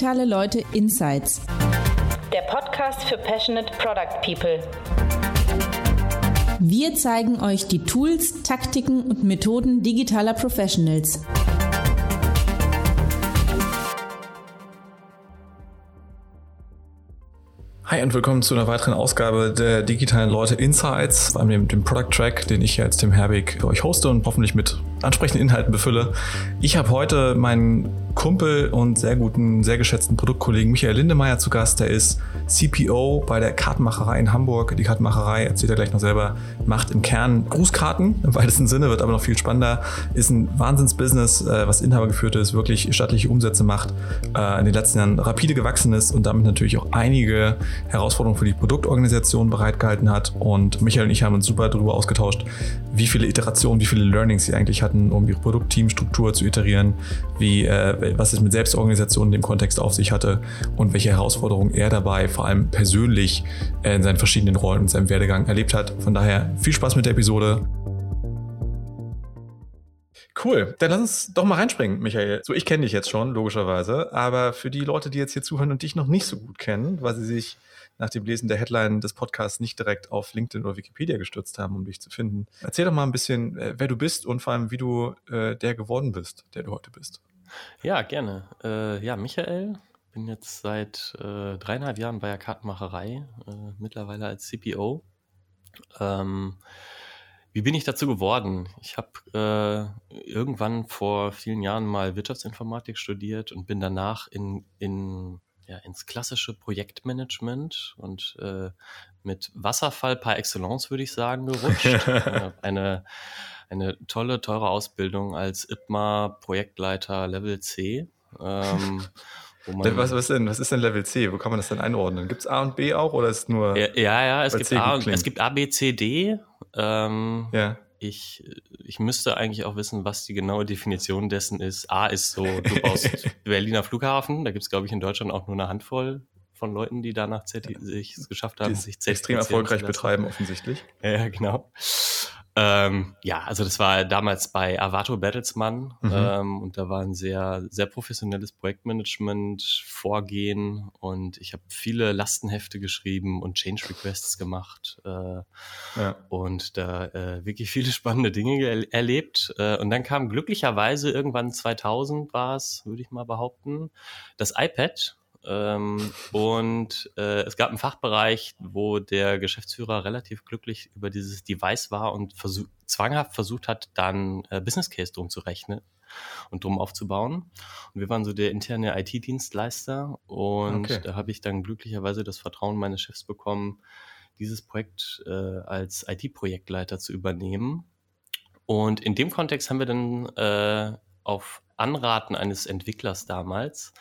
Digitale Leute Insights. Der Podcast für Passionate Product People. Wir zeigen euch die Tools, Taktiken und Methoden digitaler Professionals. Und willkommen zu einer weiteren Ausgabe der digitalen Leute Insights, allem dem, dem Product Track, den ich jetzt Tim Herbig für euch hoste und hoffentlich mit ansprechenden Inhalten befülle. Ich habe heute meinen Kumpel und sehr guten, sehr geschätzten Produktkollegen Michael Lindemeyer zu Gast. Der ist CPO bei der Kartenmacherei in Hamburg. Die Kartenmacherei, erzählt er gleich noch selber, macht im Kern Grußkarten im weitesten Sinne, wird aber noch viel spannender. Ist ein Wahnsinnsbusiness, äh, was Inhaber geführt ist, wirklich stattliche Umsätze macht, äh, in den letzten Jahren rapide gewachsen ist und damit natürlich auch einige Herausforderungen für die Produktorganisation bereitgehalten hat. Und Michael und ich haben uns super darüber ausgetauscht, wie viele Iterationen, wie viele Learnings sie eigentlich hatten, um ihre Produktteamstruktur zu iterieren, wie, äh, was es mit Selbstorganisation in dem Kontext auf sich hatte und welche Herausforderungen er dabei vor allem persönlich äh, in seinen verschiedenen Rollen und seinem Werdegang erlebt hat. Von daher viel Spaß mit der Episode. Cool, dann lass uns doch mal reinspringen, Michael. So, ich kenne dich jetzt schon, logischerweise, aber für die Leute, die jetzt hier zuhören und dich noch nicht so gut kennen, weil sie sich nach dem Lesen der Headline des Podcasts nicht direkt auf LinkedIn oder Wikipedia gestürzt haben, um dich zu finden. Erzähl doch mal ein bisschen, äh, wer du bist und vor allem, wie du äh, der geworden bist, der du heute bist. Ja, gerne. Äh, ja, Michael, bin jetzt seit äh, dreieinhalb Jahren bei der Kartenmacherei, äh, mittlerweile als CPO. Ähm, wie bin ich dazu geworden? Ich habe äh, irgendwann vor vielen Jahren mal Wirtschaftsinformatik studiert und bin danach in, in ja, ins klassische Projektmanagement und äh, mit Wasserfall par excellence, würde ich sagen, gerutscht. äh, eine, eine tolle, teure Ausbildung als IPMA Projektleiter Level C. Ähm, was, was, denn, was ist denn Level C? Wo kann man das denn einordnen? Gibt es A und B auch oder ist es nur. Ja, ja, ja es, gibt A, es gibt A, B, C, D. Ähm, ja ich, ich müsste eigentlich auch wissen, was die genaue Definition dessen ist. A ist so, du baust Berliner Flughafen, da gibt es, glaube ich, in Deutschland auch nur eine Handvoll von Leuten, die danach sich es geschafft haben, die sich extrem erfolgreich betreiben, offensichtlich. Ja, genau. Ähm, ja, also das war damals bei Avato Bertelsmann mhm. ähm, und da war ein sehr, sehr professionelles Projektmanagement, Vorgehen und ich habe viele Lastenhefte geschrieben und Change Requests gemacht äh, ja. und da äh, wirklich viele spannende Dinge er erlebt. Äh, und dann kam glücklicherweise irgendwann 2000 war es, würde ich mal behaupten, das iPad ähm, und äh, es gab einen Fachbereich, wo der Geschäftsführer relativ glücklich über dieses Device war und versuch, zwanghaft versucht hat, dann äh, Business Case drum zu rechnen und drum aufzubauen. Und wir waren so der interne IT-Dienstleister und okay. da habe ich dann glücklicherweise das Vertrauen meines Chefs bekommen, dieses Projekt äh, als IT-Projektleiter zu übernehmen. Und in dem Kontext haben wir dann äh, auf Anraten eines Entwicklers damals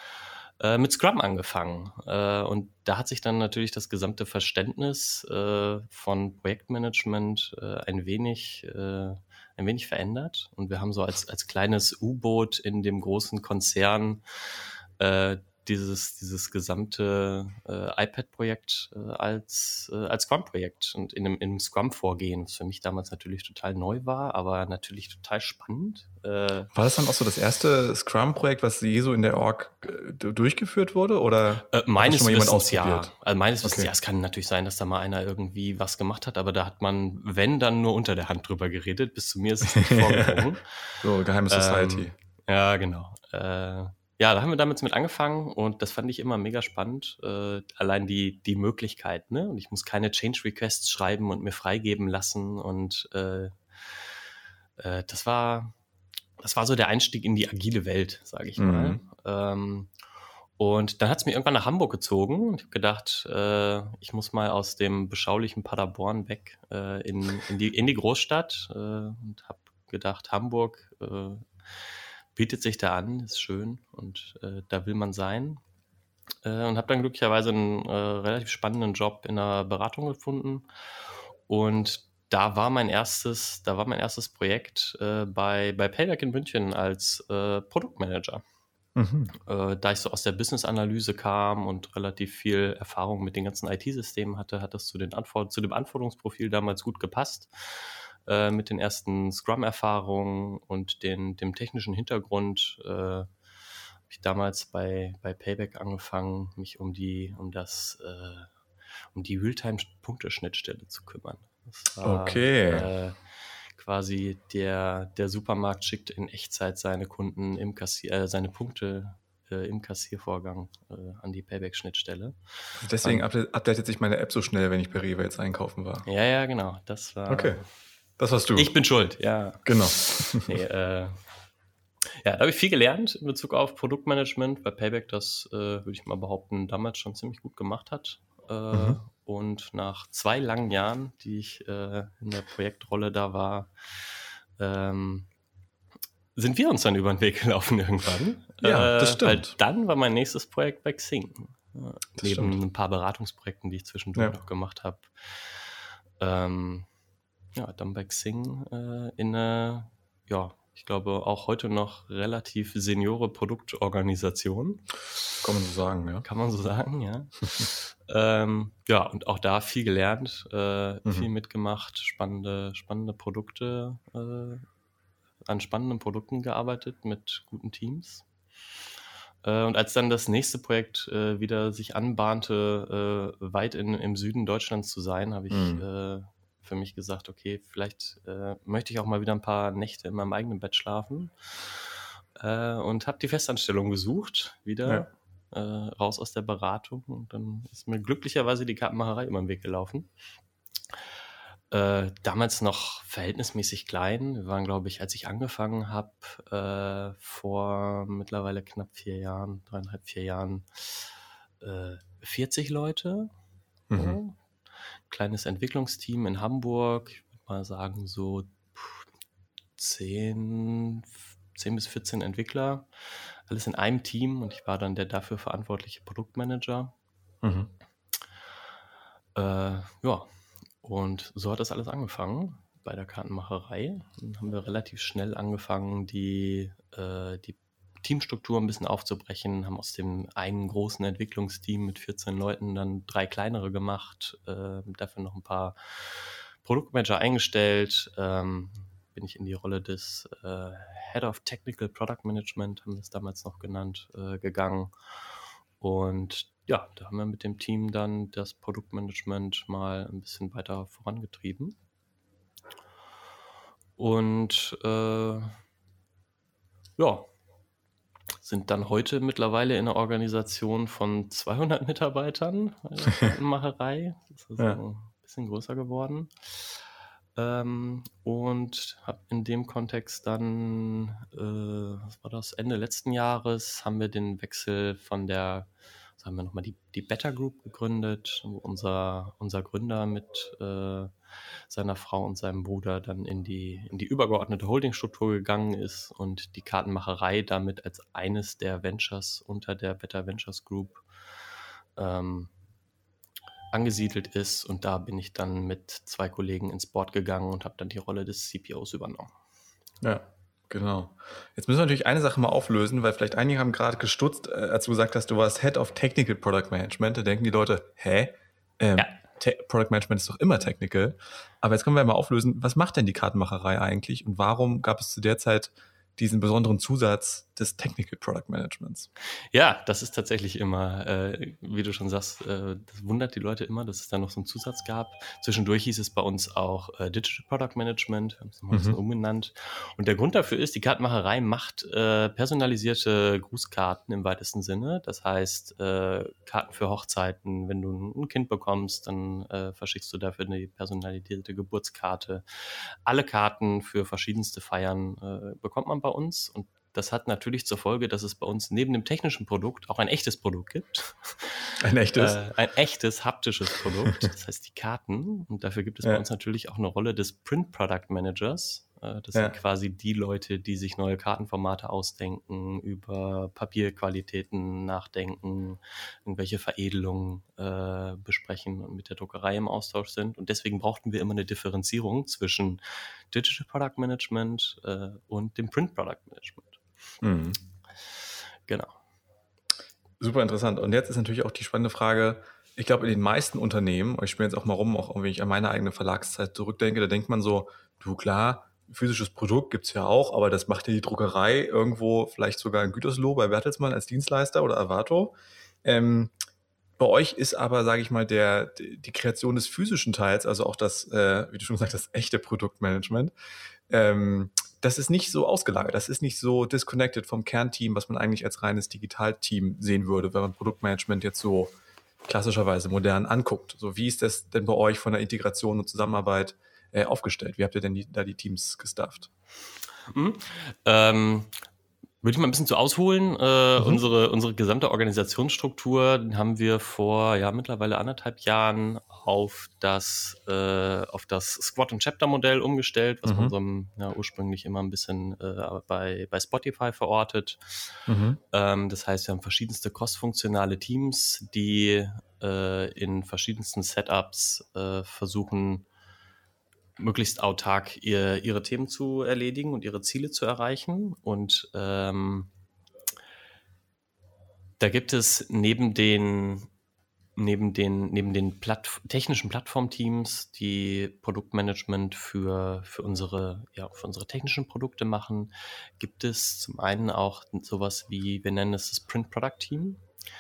äh, mit Scrum angefangen. Äh, und da hat sich dann natürlich das gesamte Verständnis äh, von Projektmanagement äh, ein wenig äh, ein wenig verändert. Und wir haben so als, als kleines U-Boot in dem großen Konzern äh, dieses, dieses gesamte äh, iPad-Projekt äh, als, äh, als Scrum-Projekt und in einem, in einem Scrum-Vorgehen, was für mich damals natürlich total neu war, aber natürlich total spannend. Äh, war das dann auch so das erste Scrum-Projekt, was je so in der Org äh, durchgeführt wurde? Oder äh, meines Wissens ja. Also meines Wissens okay. ja. Es kann natürlich sein, dass da mal einer irgendwie was gemacht hat, aber da hat man, wenn, dann nur unter der Hand drüber geredet. Bis zu mir ist es nicht vorgedrungen. so, geheime Society. Ähm, ja, genau. Äh, ja, da haben wir damit mit angefangen und das fand ich immer mega spannend. Äh, allein die, die Möglichkeit, ne? Und ich muss keine Change Requests schreiben und mir freigeben lassen. Und äh, äh, das war, das war so der Einstieg in die agile Welt, sage ich mhm. mal. Ähm, und dann hat es mir irgendwann nach Hamburg gezogen und ich habe gedacht, äh, ich muss mal aus dem beschaulichen Paderborn weg äh, in, in, die, in die Großstadt äh, und habe gedacht, Hamburg äh, bietet sich da an, ist schön und äh, da will man sein. Äh, und habe dann glücklicherweise einen äh, relativ spannenden Job in der Beratung gefunden. Und da war mein erstes, da war mein erstes Projekt äh, bei, bei Payback in München als äh, Produktmanager. Mhm. Äh, da ich so aus der Business-Analyse kam und relativ viel Erfahrung mit den ganzen IT-Systemen hatte, hat das zu, den Anfor zu dem Anforderungsprofil damals gut gepasst. Äh, mit den ersten Scrum-Erfahrungen und den, dem technischen Hintergrund äh, ich damals bei, bei Payback angefangen, mich um die, um das, äh, um die Realtime-Punkteschnittstelle zu kümmern. War, okay. Äh, quasi der, der Supermarkt schickt in Echtzeit seine Kunden im Kassier, äh, seine Punkte äh, im Kassiervorgang äh, an die Payback-Schnittstelle. Deswegen um, updatet sich meine App so schnell, wenn ich bei Rewe jetzt einkaufen war. Ja, ja, genau. Das war. Okay. Das warst du. Ich bin schuld, ja. Genau. nee, äh, ja, da habe ich viel gelernt in Bezug auf Produktmanagement, weil Payback das, äh, würde ich mal behaupten, damals schon ziemlich gut gemacht hat. Äh, mhm. Und nach zwei langen Jahren, die ich äh, in der Projektrolle da war, ähm, sind wir uns dann über den Weg gelaufen irgendwann. Ja, das stimmt. Weil dann war mein nächstes Projekt bei Xing. neben stimmt. ein paar Beratungsprojekten, die ich zwischendurch ja. noch gemacht habe. Ähm, ja, bei Xing äh, in eine, ja, ich glaube auch heute noch relativ seniore Produktorganisation. Kann man so sagen, ja. Kann man so sagen, ja. ähm, ja, und auch da viel gelernt, äh, mhm. viel mitgemacht, spannende, spannende Produkte, äh, an spannenden Produkten gearbeitet mit guten Teams. Äh, und als dann das nächste Projekt äh, wieder sich anbahnte, äh, weit in, im Süden Deutschlands zu sein, habe ich mhm. Für mich gesagt, okay, vielleicht äh, möchte ich auch mal wieder ein paar Nächte in meinem eigenen Bett schlafen. Äh, und habe die Festanstellung gesucht, wieder ja. äh, raus aus der Beratung. Und dann ist mir glücklicherweise die Kartenmacherei immer im Weg gelaufen. Äh, damals noch verhältnismäßig klein. Wir waren, glaube ich, als ich angefangen habe, äh, vor mittlerweile knapp vier Jahren, dreieinhalb, vier Jahren, 40 äh, Leute. Mhm kleines Entwicklungsteam in Hamburg, ich würde mal sagen so 10, 10 bis 14 Entwickler, alles in einem Team und ich war dann der dafür verantwortliche Produktmanager. Mhm. Äh, ja, und so hat das alles angefangen bei der Kartenmacherei. Dann haben wir relativ schnell angefangen, die, äh, die Teamstruktur ein bisschen aufzubrechen, haben aus dem einen großen Entwicklungsteam mit 14 Leuten dann drei kleinere gemacht, äh, dafür noch ein paar Produktmanager eingestellt, ähm, bin ich in die Rolle des äh, Head of Technical Product Management, haben wir es damals noch genannt, äh, gegangen. Und ja, da haben wir mit dem Team dann das Produktmanagement mal ein bisschen weiter vorangetrieben. Und äh, ja, sind dann heute mittlerweile in einer Organisation von 200 Mitarbeitern in Macherei. Das ist ja. ein bisschen größer geworden. Ähm, und habe in dem Kontext dann, äh, was war das, Ende letzten Jahres, haben wir den Wechsel von der haben wir nochmal die, die Better Group gegründet, wo unser, unser Gründer mit äh, seiner Frau und seinem Bruder dann in die, in die übergeordnete Holdingstruktur gegangen ist und die Kartenmacherei damit als eines der Ventures unter der Better Ventures Group ähm, angesiedelt ist. Und da bin ich dann mit zwei Kollegen ins Board gegangen und habe dann die Rolle des CPOs übernommen. Ja, Genau. Jetzt müssen wir natürlich eine Sache mal auflösen, weil vielleicht einige haben gerade gestutzt, äh, als du gesagt hast, du warst Head of Technical Product Management. Da denken die Leute, hä? Ähm, ja. Product Management ist doch immer technical. Aber jetzt können wir mal auflösen, was macht denn die Kartenmacherei eigentlich und warum gab es zu der Zeit diesen besonderen Zusatz des Technical Product Managements. Ja, das ist tatsächlich immer, äh, wie du schon sagst, äh, das wundert die Leute immer, dass es da noch so einen Zusatz gab. Zwischendurch hieß es bei uns auch äh, Digital Product Management, haben es nochmal mhm. umbenannt. Und der Grund dafür ist, die Kartenmacherei macht äh, personalisierte Grußkarten im weitesten Sinne. Das heißt, äh, Karten für Hochzeiten, wenn du ein Kind bekommst, dann äh, verschickst du dafür eine personalisierte Geburtskarte. Alle Karten für verschiedenste Feiern bekommt man bei uns und das hat natürlich zur Folge, dass es bei uns neben dem technischen Produkt auch ein echtes Produkt gibt. Ein echtes? Äh, ein echtes haptisches Produkt, das heißt die Karten. Und dafür gibt es ja. bei uns natürlich auch eine Rolle des Print Product Managers. Äh, das ja. sind quasi die Leute, die sich neue Kartenformate ausdenken, über Papierqualitäten nachdenken, irgendwelche Veredelungen äh, besprechen und mit der Druckerei im Austausch sind. Und deswegen brauchten wir immer eine Differenzierung zwischen Digital Product Management äh, und dem Print Product Management. Mhm. Genau. Super interessant. Und jetzt ist natürlich auch die spannende Frage, ich glaube, in den meisten Unternehmen, ich spiele jetzt auch mal rum, auch wenn ich an meine eigene Verlagszeit zurückdenke, da denkt man so, du klar, physisches Produkt gibt es ja auch, aber das macht ja die Druckerei irgendwo vielleicht sogar in Gütersloh bei Bertelsmann als Dienstleister oder Avato. Ähm, bei euch ist aber, sage ich mal, der, die Kreation des physischen Teils, also auch das, äh, wie du schon gesagt hast, echte Produktmanagement, ähm, das ist nicht so ausgelagert, das ist nicht so disconnected vom Kernteam, was man eigentlich als reines Digitalteam sehen würde, wenn man Produktmanagement jetzt so klassischerweise modern anguckt. So, wie ist das denn bei euch von der Integration und Zusammenarbeit äh, aufgestellt? Wie habt ihr denn die, da die Teams gestafft? Mhm. Ähm, würde ich mal ein bisschen zu ausholen. Äh, mhm. unsere, unsere gesamte Organisationsstruktur haben wir vor ja mittlerweile anderthalb Jahren auf das, äh, auf das Squad- und Chapter-Modell umgestellt, was mhm. wir unserem ja, ursprünglich immer ein bisschen äh, bei, bei Spotify verortet. Mhm. Ähm, das heißt, wir haben verschiedenste cross-funktionale Teams, die äh, in verschiedensten Setups äh, versuchen, möglichst autark ihr, ihre Themen zu erledigen und ihre Ziele zu erreichen. Und ähm, da gibt es neben den neben den, neben den Platt technischen Plattformteams, die Produktmanagement für, für, unsere, ja, für unsere technischen Produkte machen, gibt es zum einen auch sowas wie, wir nennen es das Print Product Team.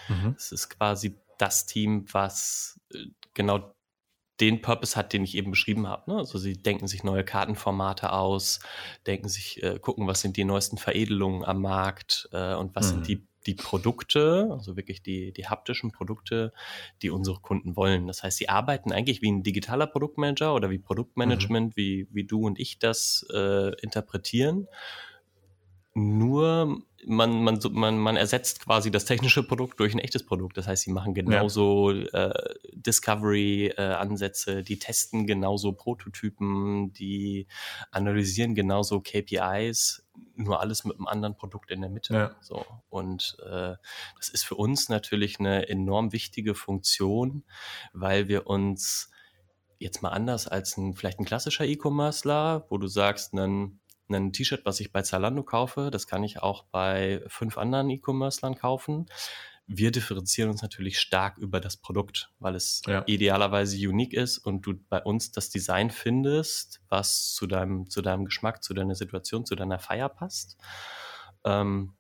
Mhm. Das ist quasi das Team, was äh, genau den Purpose hat, den ich eben beschrieben habe. Ne? Also sie denken sich neue Kartenformate aus, denken sich, äh, gucken, was sind die neuesten Veredelungen am Markt äh, und was mhm. sind die, die Produkte, also wirklich die, die haptischen Produkte, die unsere Kunden wollen. Das heißt, sie arbeiten eigentlich wie ein digitaler Produktmanager oder wie Produktmanagement, mhm. wie, wie du und ich das äh, interpretieren. Nur man, man, man, man ersetzt quasi das technische Produkt durch ein echtes Produkt. Das heißt, sie machen genauso ja. äh, Discovery-Ansätze, die testen genauso Prototypen, die analysieren genauso KPIs, nur alles mit einem anderen Produkt in der Mitte. Ja. So. Und äh, das ist für uns natürlich eine enorm wichtige Funktion, weil wir uns jetzt mal anders als ein vielleicht ein klassischer E-Commercer, wo du sagst, dann ein T-Shirt, was ich bei Zalando kaufe, das kann ich auch bei fünf anderen E-Commercern kaufen. Wir differenzieren uns natürlich stark über das Produkt, weil es ja. idealerweise unique ist und du bei uns das Design findest, was zu deinem, zu deinem Geschmack, zu deiner Situation, zu deiner Feier passt. Ähm,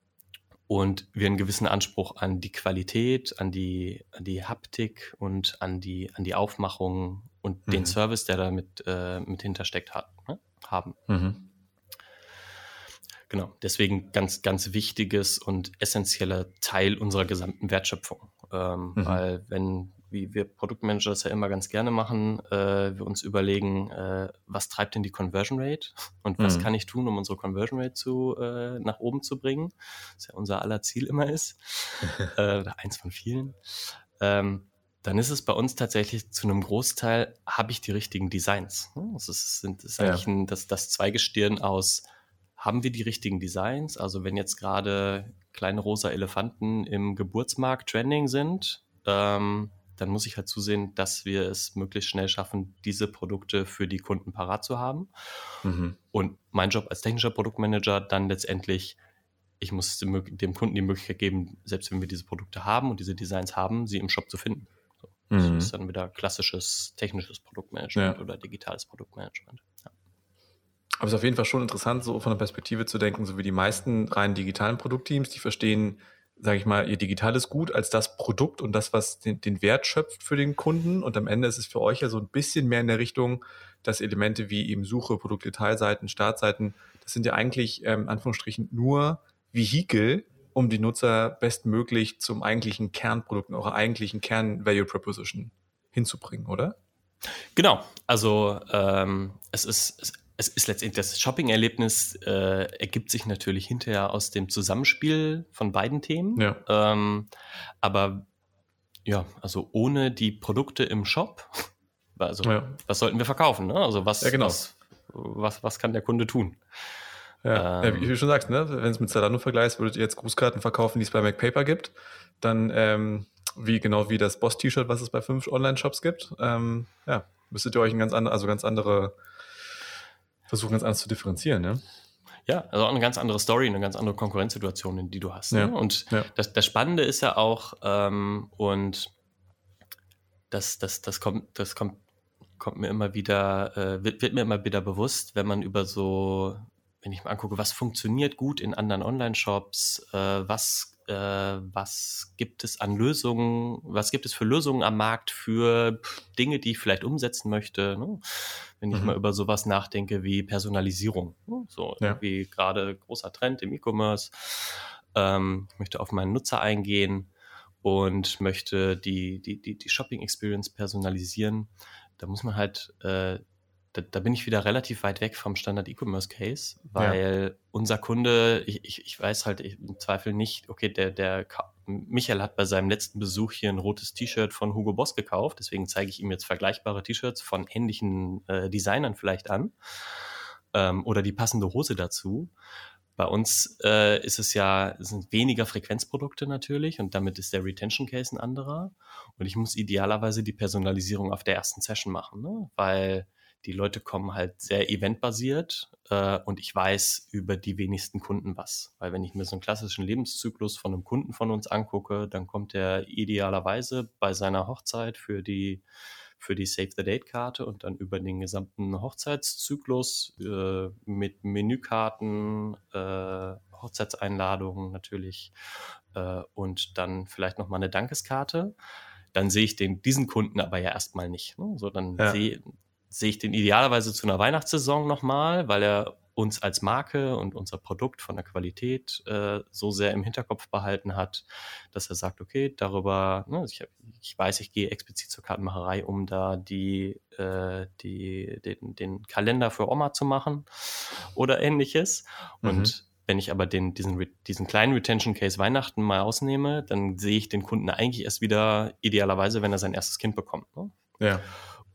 und wir einen gewissen Anspruch an die Qualität, an die, an die Haptik und an die, an die Aufmachung und mhm. den Service, der damit äh, mit hintersteckt hat, ne? haben. Mhm. Genau, deswegen ganz, ganz wichtiges und essentieller Teil unserer gesamten Wertschöpfung. Ähm, mhm. Weil wenn, wie wir Produktmanager das ja immer ganz gerne machen, äh, wir uns überlegen, äh, was treibt denn die Conversion Rate und was mhm. kann ich tun, um unsere Conversion Rate zu, äh, nach oben zu bringen, was ja unser aller Ziel immer ist, äh, oder eins von vielen. Ähm, dann ist es bei uns tatsächlich zu einem Großteil, habe ich die richtigen Designs. Das ist, das ist eigentlich ja. ein, das, das Zweigestirn aus haben wir die richtigen Designs? Also wenn jetzt gerade kleine rosa Elefanten im Geburtsmarkt trending sind, ähm, dann muss ich halt zusehen, dass wir es möglichst schnell schaffen, diese Produkte für die Kunden parat zu haben. Mhm. Und mein Job als technischer Produktmanager dann letztendlich, ich muss dem, dem, Kunden die Möglichkeit geben, selbst wenn wir diese Produkte haben und diese Designs haben, sie im Shop zu finden. So. Mhm. Das ist dann wieder klassisches technisches Produktmanagement ja. oder digitales Produktmanagement. Ja. Aber es ist auf jeden Fall schon interessant, so von der Perspektive zu denken, so wie die meisten rein digitalen Produktteams, die verstehen, sage ich mal, ihr digitales Gut als das Produkt und das, was den, den, Wert schöpft für den Kunden. Und am Ende ist es für euch ja so ein bisschen mehr in der Richtung, dass Elemente wie eben Suche, Produktdetailseiten, Startseiten, das sind ja eigentlich, ähm, Anführungsstrichen, nur Vehikel, um die Nutzer bestmöglich zum eigentlichen Kernprodukt, eurer eigentlichen Kern-Value-Proposition hinzubringen, oder? Genau, also ähm, es ist, es, ist letztendlich das Shopping-Erlebnis äh, ergibt sich natürlich hinterher aus dem Zusammenspiel von beiden Themen. Ja. Ähm, aber ja, also ohne die Produkte im Shop, also ja. was sollten wir verkaufen? Ne? Also was, ja, genau. was, was, was kann der Kunde tun? Ja, ähm, wie du schon sagst, ne? wenn es mit Zalando vergleichst, würdet ihr jetzt Grußkarten verkaufen, die es bei MacPaper gibt, dann ähm, wie genau wie das Boss-T-Shirt, was es bei fünf Online-Shops gibt, ähm, ja, müsstet ihr euch ein ganz andere, also ganz andere versuchen ganz anders zu differenzieren, ne? Ja, also auch eine ganz andere Story, eine ganz andere Konkurrenzsituation, die du hast. Ne? Ja. Und ja. Das, das Spannende ist ja auch, ähm, und das, das, das kommt, das kommt kommt mir immer wieder, äh, wird, wird mir immer wieder bewusst, wenn man über so, wenn ich mal angucke, was funktioniert gut in anderen Online-Shops, äh, was äh, was gibt es an Lösungen, was gibt es für Lösungen am Markt für Dinge, die ich vielleicht umsetzen möchte. Ne? Wenn ich mhm. mal über sowas nachdenke wie Personalisierung. Ne? So ja. wie gerade großer Trend im E-Commerce. Ähm, ich möchte auf meinen Nutzer eingehen und möchte die, die, die, die Shopping Experience personalisieren. Da muss man halt äh, da, da, bin ich wieder relativ weit weg vom Standard E-Commerce Case, weil ja. unser Kunde, ich, ich, ich weiß halt im Zweifel nicht, okay, der, der Michael hat bei seinem letzten Besuch hier ein rotes T-Shirt von Hugo Boss gekauft, deswegen zeige ich ihm jetzt vergleichbare T-Shirts von ähnlichen äh, Designern vielleicht an ähm, oder die passende Hose dazu. Bei uns äh, ist es ja, es sind weniger Frequenzprodukte natürlich und damit ist der Retention Case ein anderer. Und ich muss idealerweise die Personalisierung auf der ersten Session machen, ne? weil die Leute kommen halt sehr eventbasiert äh, und ich weiß über die wenigsten Kunden was. Weil wenn ich mir so einen klassischen Lebenszyklus von einem Kunden von uns angucke, dann kommt er idealerweise bei seiner Hochzeit für die für die Save the Date Karte und dann über den gesamten Hochzeitszyklus äh, mit Menükarten, äh, Hochzeitseinladungen natürlich äh, und dann vielleicht noch mal eine Dankeskarte dann sehe ich den, diesen Kunden aber ja erstmal nicht. Ne? So, dann ja. sehe, sehe ich den idealerweise zu einer Weihnachtssaison nochmal, weil er uns als Marke und unser Produkt von der Qualität äh, so sehr im Hinterkopf behalten hat, dass er sagt, okay, darüber, ne, ich, ich, weiß, ich gehe explizit zur Kartenmacherei, um da die, äh, die, den, den Kalender für Oma zu machen oder ähnliches. Mhm. Und wenn ich aber den, diesen, diesen kleinen Retention Case Weihnachten mal ausnehme, dann sehe ich den Kunden eigentlich erst wieder idealerweise, wenn er sein erstes Kind bekommt. Ne? Ja.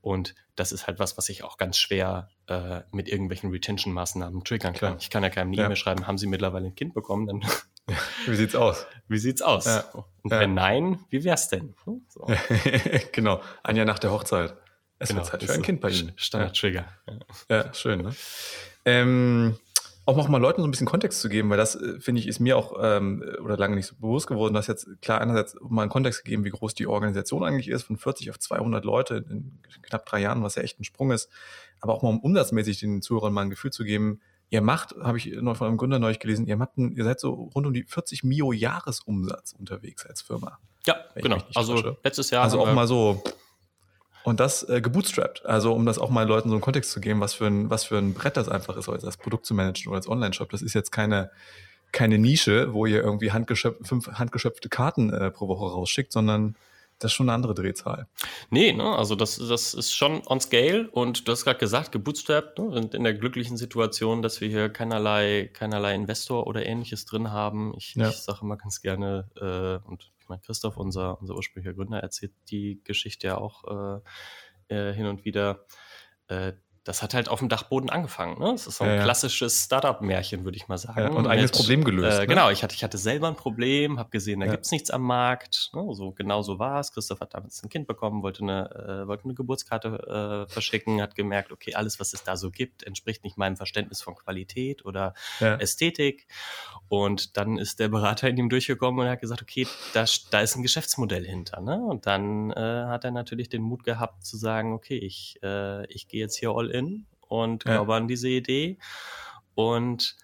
Und das ist halt was, was ich auch ganz schwer äh, mit irgendwelchen Retention-Maßnahmen triggern kann. Klar. Ich kann ja keinem eine ja. E-Mail schreiben, haben Sie mittlerweile ein Kind bekommen? Dann wie sieht's aus? Wie sieht's aus? Ja. Und ja. wenn nein, wie wär's denn? So. genau, ein Jahr nach der Hochzeit. Es genau. wird Zeit für ein Kind bei Ihnen. Standard-Trigger. Ja. schön. Ne? Ähm, auch noch mal Leuten so ein bisschen Kontext zu geben, weil das, äh, finde ich, ist mir auch ähm, oder lange nicht so bewusst geworden, dass jetzt klar einerseits mal einen Kontext gegeben, wie groß die Organisation eigentlich ist, von 40 auf 200 Leute in knapp drei Jahren, was ja echt ein Sprung ist, aber auch mal um umsatzmäßig den Zuhörern mal ein Gefühl zu geben, ihr macht, habe ich noch von einem Gründer neulich gelesen, ihr, macht ein, ihr seid so rund um die 40 Mio Jahresumsatz unterwegs als Firma. Ja, genau. Also letztes Jahr. Also auch mal so und das äh, gebootstrapped. Also um das auch mal Leuten so einen Kontext zu geben, was für ein, was für ein Brett das einfach ist, als Produkt zu managen oder als Online-Shop. Das ist jetzt keine, keine Nische, wo ihr irgendwie handgeschöpf, fünf handgeschöpfte Karten äh, pro Woche rausschickt, sondern das ist schon eine andere Drehzahl. Nee, ne, also das, das ist schon on scale und du hast gerade gesagt, gebootstrapped, ne, sind in der glücklichen Situation, dass wir hier keinerlei, keinerlei Investor oder ähnliches drin haben. Ich, ja. ich sage immer ganz gerne, äh, und Christoph, unser, unser ursprünglicher Gründer, erzählt die Geschichte ja auch äh, äh, hin und wieder. Das hat halt auf dem Dachboden angefangen. Ne? Das ist so ein ja, klassisches Startup-Märchen, würde ich mal sagen. Ja, und ein eigenes Problem gelöst. Äh, ne? Genau, ich hatte, ich hatte selber ein Problem, habe gesehen, da ja. gibt's nichts am Markt. Ne? So genau so war es. Christoph hat damals ein Kind bekommen, wollte eine, äh, wollte eine Geburtskarte äh, verschicken, hat gemerkt, okay, alles, was es da so gibt, entspricht nicht meinem Verständnis von Qualität oder Ästhetik. Und dann ist der Berater in ihm durchgekommen und hat gesagt, okay, da, da ist ein Geschäftsmodell hinter. Ne? Und dann äh, hat er natürlich den Mut gehabt zu sagen, okay, ich, äh, ich gehe jetzt hier all in und glaube ja. an diese Idee. Und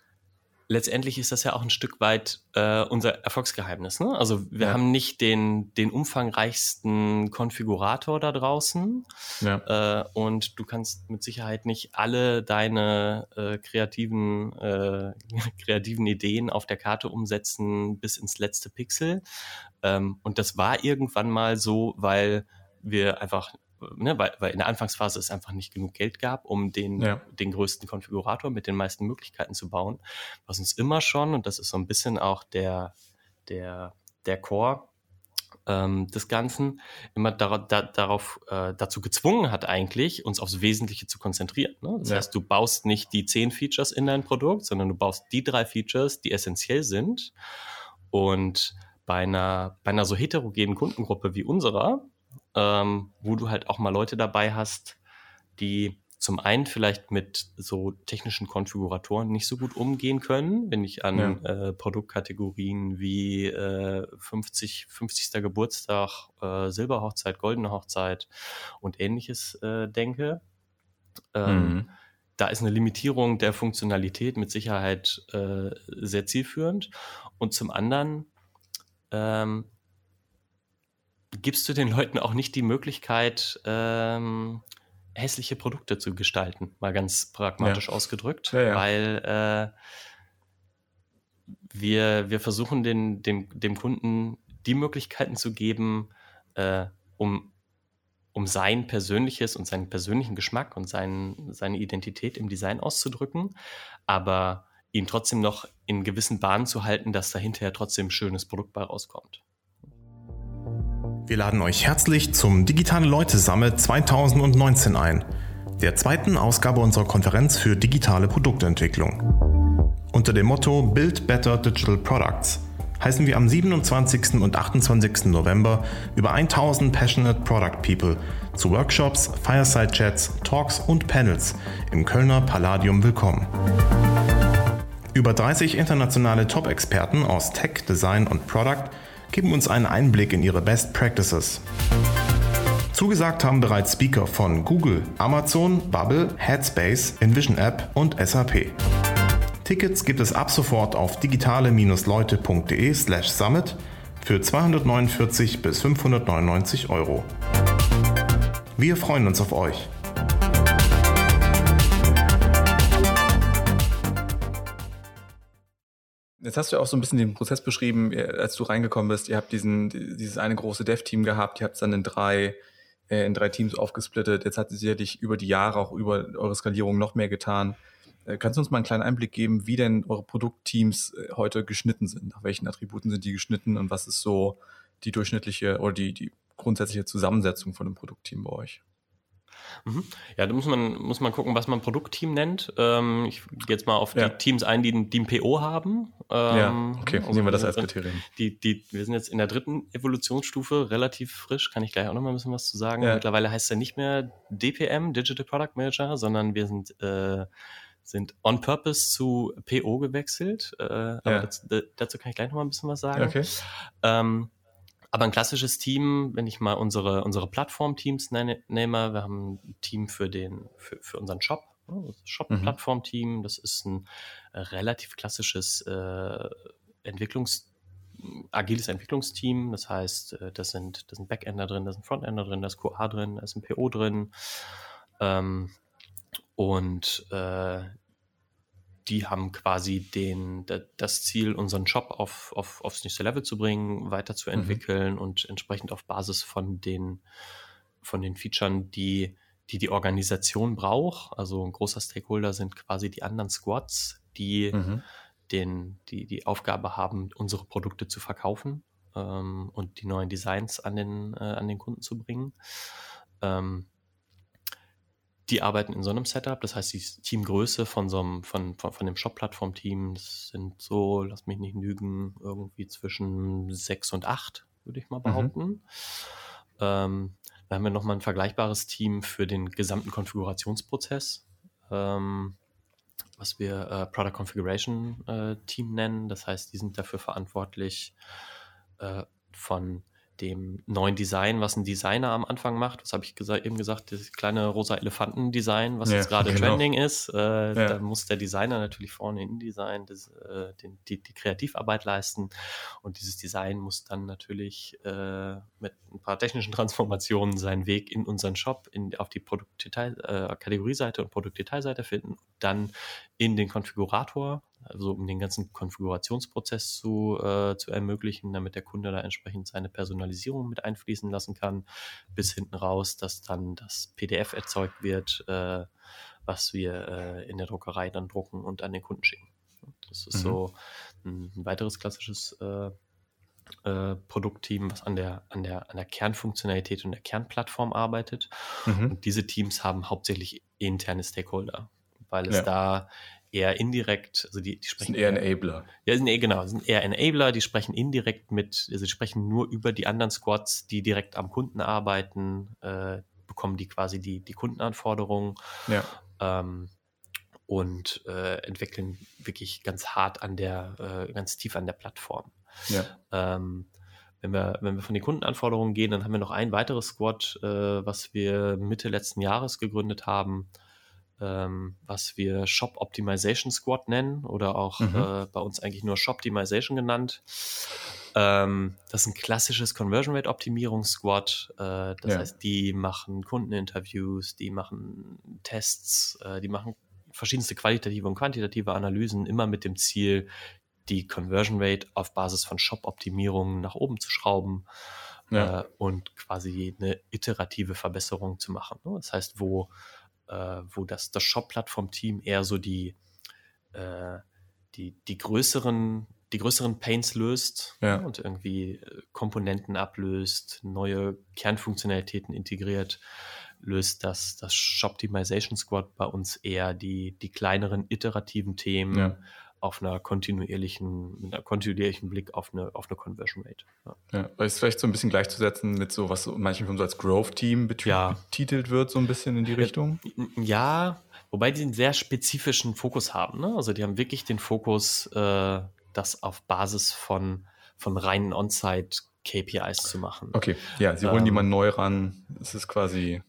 letztendlich ist das ja auch ein Stück weit äh, unser Erfolgsgeheimnis. Ne? Also wir ja. haben nicht den, den umfangreichsten Konfigurator da draußen ja. äh, und du kannst mit Sicherheit nicht alle deine äh, kreativen, äh, kreativen Ideen auf der Karte umsetzen bis ins letzte Pixel. Ähm, und das war irgendwann mal so, weil wir einfach ne, weil, weil in der Anfangsphase es einfach nicht genug Geld gab, um den, ja. den größten Konfigurator mit den meisten Möglichkeiten zu bauen. Was uns immer schon, und das ist so ein bisschen auch der, der, der Core ähm, des Ganzen, immer dar da, darauf äh, dazu gezwungen hat, eigentlich uns aufs Wesentliche zu konzentrieren. Ne? Das ja. heißt, du baust nicht die zehn Features in dein Produkt, sondern du baust die drei Features, die essentiell sind. Und bei einer, bei einer so heterogenen Kundengruppe wie unserer, ähm, wo du halt auch mal Leute dabei hast, die zum einen vielleicht mit so technischen Konfiguratoren nicht so gut umgehen können, wenn ich an ja. äh, Produktkategorien wie äh, 50, 50. Geburtstag, äh, Silberhochzeit, goldene Hochzeit und ähnliches äh, denke. Ähm, mhm. Da ist eine Limitierung der Funktionalität mit Sicherheit äh, sehr zielführend. Und zum anderen ähm, gibst du den Leuten auch nicht die Möglichkeit, ähm, hässliche Produkte zu gestalten, mal ganz pragmatisch ja. ausgedrückt, ja, ja. weil äh, wir, wir versuchen den, dem, dem Kunden die Möglichkeiten zu geben, äh, um, um sein persönliches und seinen persönlichen Geschmack und sein, seine Identität im Design auszudrücken, aber ihn trotzdem noch in gewissen Bahnen zu halten, dass dahinter ja trotzdem ein schönes Produkt bei rauskommt. Wir laden euch herzlich zum Digitale Leute Summit 2019 ein, der zweiten Ausgabe unserer Konferenz für digitale Produktentwicklung. Unter dem Motto Build Better Digital Products heißen wir am 27. und 28. November über 1000 Passionate Product People zu Workshops, Fireside Chats, Talks und Panels im Kölner Palladium willkommen. Über 30 internationale Top-Experten aus Tech, Design und Product geben uns einen Einblick in ihre Best Practices. Zugesagt haben bereits Speaker von Google, Amazon, Bubble, Headspace, Envision App und SAP. Tickets gibt es ab sofort auf digitale-leute.de slash summit für 249 bis 599 Euro. Wir freuen uns auf euch. Jetzt hast du ja auch so ein bisschen den Prozess beschrieben, als du reingekommen bist. Ihr habt diesen, dieses eine große Dev-Team gehabt, ihr habt es dann in drei, äh, in drei Teams aufgesplittet. Jetzt hat es sicherlich über die Jahre auch über eure Skalierung noch mehr getan. Äh, kannst du uns mal einen kleinen Einblick geben, wie denn eure Produktteams äh, heute geschnitten sind? Nach welchen Attributen sind die geschnitten und was ist so die durchschnittliche oder die, die grundsätzliche Zusammensetzung von einem Produktteam bei euch? Mhm. Ja, da muss man, muss man gucken, was man Produktteam nennt. Ähm, ich gehe jetzt mal auf ja. die Teams ein, die, die ein PO haben. Ähm, ja, okay, also nehmen wir das als Kriterium. Die, die, wir sind jetzt in der dritten Evolutionsstufe, relativ frisch, kann ich gleich auch noch mal ein bisschen was zu sagen. Ja. Mittlerweile heißt es ja nicht mehr DPM, Digital Product Manager, sondern wir sind äh, sind on purpose zu PO gewechselt. Äh, aber ja. dazu, dazu, kann ich gleich noch mal ein bisschen was sagen. Okay. Ähm, aber ein klassisches Team, wenn ich mal unsere, unsere Plattform-Teams nenne, nehme, wir haben ein Team für, den, für, für unseren Shop, ne, Shop-Plattform-Team, das ist ein äh, relativ klassisches äh, Entwicklungs- agiles Entwicklungsteam. Das heißt, äh, da sind, da sind Backender drin, da sind Frontender drin, da ist QA drin, da ist ein PO drin. Ähm, und äh, die haben quasi den, das Ziel, unseren Job auf, auf, aufs nächste Level zu bringen, weiterzuentwickeln mhm. und entsprechend auf Basis von den, von den Features, die, die die Organisation braucht. Also ein großer Stakeholder sind quasi die anderen Squads, die mhm. den, die, die Aufgabe haben, unsere Produkte zu verkaufen ähm, und die neuen Designs an den, äh, an den Kunden zu bringen. Ähm, die arbeiten in so einem Setup. Das heißt, die Teamgröße von so einem, von, von, von dem Shop-Plattform-Team sind so, lass mich nicht lügen, irgendwie zwischen sechs und acht, würde ich mal mhm. behaupten. Mhm. Ähm, dann haben wir nochmal ein vergleichbares Team für den gesamten Konfigurationsprozess, ähm, was wir äh, Product Configuration äh, Team nennen. Das heißt, die sind dafür verantwortlich, äh, von dem neuen Design, was ein Designer am Anfang macht. Was habe ich gesa eben gesagt? Das kleine rosa Elefanten-Design, was ja, jetzt gerade genau. trending ist. Äh, ja. Da muss der Designer natürlich vorne in Design das, äh, den, die, die, Kreativarbeit leisten. Und dieses Design muss dann natürlich äh, mit ein paar technischen Transformationen seinen Weg in unseren Shop, in, auf die Produktdetail, äh, Kategorieseite und Produktdetailseite finden. Dann in den Konfigurator also um den ganzen Konfigurationsprozess zu, äh, zu ermöglichen, damit der Kunde da entsprechend seine Personalisierung mit einfließen lassen kann, bis hinten raus, dass dann das PDF erzeugt wird, äh, was wir äh, in der Druckerei dann drucken und an den Kunden schicken. Das ist mhm. so ein, ein, weiteres klassisches äh, äh, Produktteam, was an der, an, der, an der Kernfunktionalität und der Kernplattform arbeitet. Mhm. Und diese Teams haben hauptsächlich interne Stakeholder, weil es ja. da eher indirekt, also die, die sprechen. Sind eher Enabler. Ja, sind eher, genau, sind eher Enabler, die sprechen indirekt mit, also die sprechen nur über die anderen Squads, die direkt am Kunden arbeiten, äh, bekommen die quasi die, die Kundenanforderungen Ja. ähm, und äh, entwickeln wirklich ganz hart an der, äh, ganz tief an der Plattform. Ja. Ähm, wenn wir, wenn wir von den Kundenanforderungen gehen, dann haben wir noch ein weiteres Squad, äh, was wir Mitte letzten Jahres gegründet haben, ähm, was wir Shop Optimization Squad nennen oder auch Mhm. äh, bei uns eigentlich nur Shop Optimization genannt. Ähm, das ist ein klassisches Conversion Rate Optimierung Squad. Äh, das Ja. heißt, die machen Kundeninterviews, die machen Tests, äh, die machen verschiedenste qualitative und quantitative Analysen, immer mit dem Ziel, die Conversion Rate auf Basis von Shop-Optimierungen nach oben zu schrauben Ja. äh, und quasi eine iterative Verbesserung zu machen. Ne? Das heißt, wo, wo das, das Shop-Plattform-Team eher so die, äh, die, die größeren die größeren Pains löst Ja. ne, und irgendwie äh, Komponenten ablöst, neue Kernfunktionalitäten integriert, löst das, das Shoptimization Squad bei uns eher die, die kleineren iterativen Themen Ja. Auf einer kontinuierlichen, mit einer kontinuierlichen Blick auf eine, auf eine Conversion Rate. Ja. Ja, es vielleicht so ein bisschen gleichzusetzen mit so, was manchen Firmen so als Growth-Team betü- Ja. betitelt wird, so ein bisschen in die Richtung. Ja, wobei die einen sehr spezifischen Fokus haben. Ne? Also die haben wirklich den Fokus, äh, das auf Basis von, von reinen On-Site-KPIs zu machen. Okay, ja, sie holen Ähm, jemanden neu ran. Es ist quasi,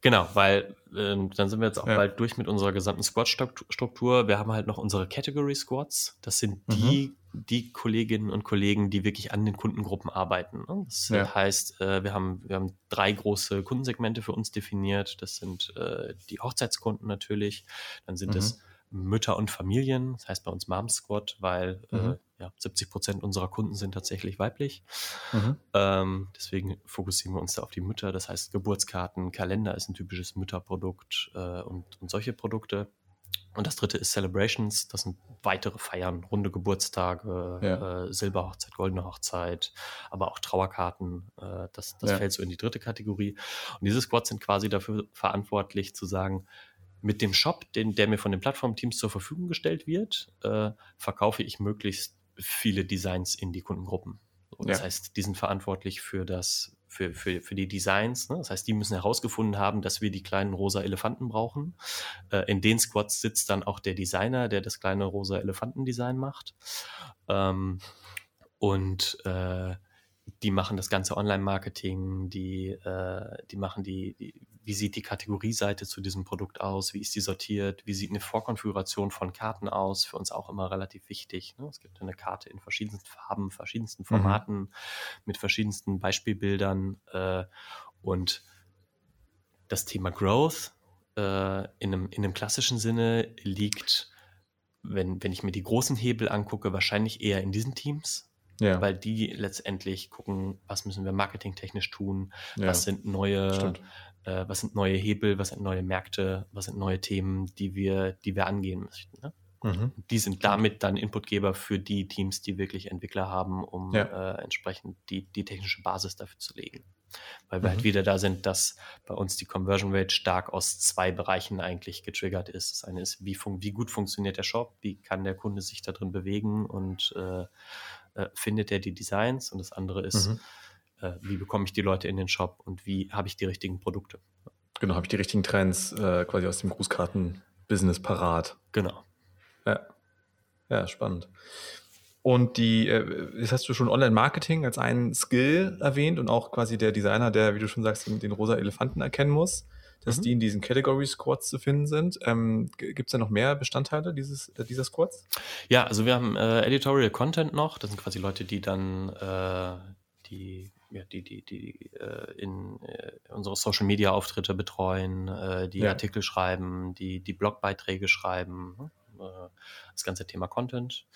Genau, weil ähm, dann sind wir jetzt auch Ja. bald durch mit unserer gesamten Squad-Struktur. Wir haben halt noch unsere Category Squads. Das sind die, die Kolleginnen und Kollegen, die wirklich an den Kundengruppen arbeiten. ne? Das Ja. heißt, äh, wir, haben, wir haben drei große Kundensegmente für uns definiert. Das sind äh, die Hochzeitskunden natürlich. Dann sind Mhm. Mütter und Familien, das heißt bei uns Mom Squad, weil Mhm. äh, ja, 70 Prozent unserer Kunden sind tatsächlich weiblich. Mhm. Ähm, deswegen fokussieren wir uns da auf die Mütter. Das heißt, Geburtskarten, Kalender ist ein typisches Mütterprodukt äh, und, und solche Produkte. Und das dritte ist Celebrations. Das sind weitere Feiern, runde Geburtstage, Ja. äh, Silberhochzeit, goldene Hochzeit, aber auch Trauerkarten. Äh, das das Ja. fällt so in die dritte Kategorie. Und diese Squads sind quasi dafür verantwortlich zu sagen, mit dem Shop, den, der mir von den Plattformteams zur Verfügung gestellt wird, äh, verkaufe ich möglichst viele Designs in die Kundengruppen. So, das Ja. heißt, die sind verantwortlich für das, für, für, für die Designs. Ne? Das heißt, die müssen herausgefunden haben, dass wir die kleinen rosa Elefanten brauchen. Äh, in den Squads sitzt dann auch der Designer, der das kleine rosa Elefantendesign macht. Ähm, und äh, die machen das ganze Online-Marketing, die, äh, die machen die, die, wie sieht die Kategorieseite zu diesem Produkt aus, wie ist die sortiert, wie sieht eine Vorkonfiguration von Karten aus, für uns auch immer relativ wichtig. Ne? Es gibt eine Karte in verschiedensten Farben, verschiedensten Formaten, mit verschiedensten Beispielbildern äh, und das Thema Growth äh, in, einem, in einem klassischen Sinne liegt, wenn, wenn ich mir die großen Hebel angucke, wahrscheinlich eher in diesen Teams, ja, weil die letztendlich gucken, was müssen wir marketingtechnisch tun, ja. was sind neue, Stimmt. Äh, was sind neue Hebel, was sind neue Märkte, was sind neue Themen, die wir, die wir angehen möchten. Ne? Mhm. Die sind damit dann Inputgeber für die Teams, die wirklich Entwickler haben, um Ja. äh, entsprechend die, die technische Basis dafür zu legen. Weil wir Mhm. halt wieder da sind, dass bei uns die Conversion Rate stark aus zwei Bereichen eigentlich getriggert ist. Das eine ist, wie, fun wie gut funktioniert der Shop, wie kann der Kunde sich da drin bewegen und äh, äh, findet er die Designs und das andere ist, Mhm. Äh, wie bekomme ich die Leute in den Shop und wie habe ich die richtigen Produkte. Genau, habe ich die richtigen Trends äh, quasi aus dem Grußkarten-Business parat. Genau. Ja. ja, spannend. Und die, äh, jetzt hast du schon Online-Marketing als einen Skill erwähnt und auch quasi der Designer, der, wie du schon sagst, den, den rosa Elefanten erkennen muss, dass Mhm. die in diesen Category Squads zu finden sind. Ähm, Gibt es da noch mehr Bestandteile dieses, äh, dieser Squads? Ja, also wir haben äh, Editorial Content noch. Das sind quasi Leute, die dann äh, die, ja, die, die, die äh, in äh, unsere Social Media Auftritte betreuen, äh, die Ja. Artikel schreiben, die, die Blogbeiträge schreiben, ne? äh, das ganze Thema Content.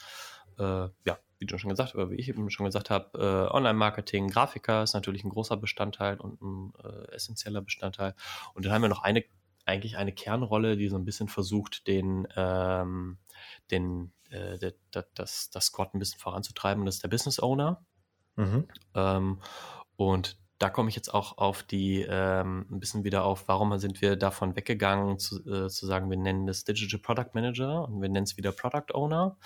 Äh, ja, wie du schon gesagt hast, wie ich eben schon gesagt habe, äh, Online-Marketing, Grafiker ist natürlich ein großer Bestandteil und ein äh, essentieller Bestandteil. Und dann haben wir noch eine, eigentlich eine Kernrolle, die so ein bisschen versucht, den, ähm, den, äh, der, das, das Squad ein bisschen voranzutreiben. Und das ist der Business Owner. Mhm. Ähm, und da komme ich jetzt auch auf die, ähm, ein bisschen wieder auf, warum sind wir davon weggegangen, zu, äh, zu sagen, wir nennen das Digital Product Manager und wir nennen es wieder Product Owner.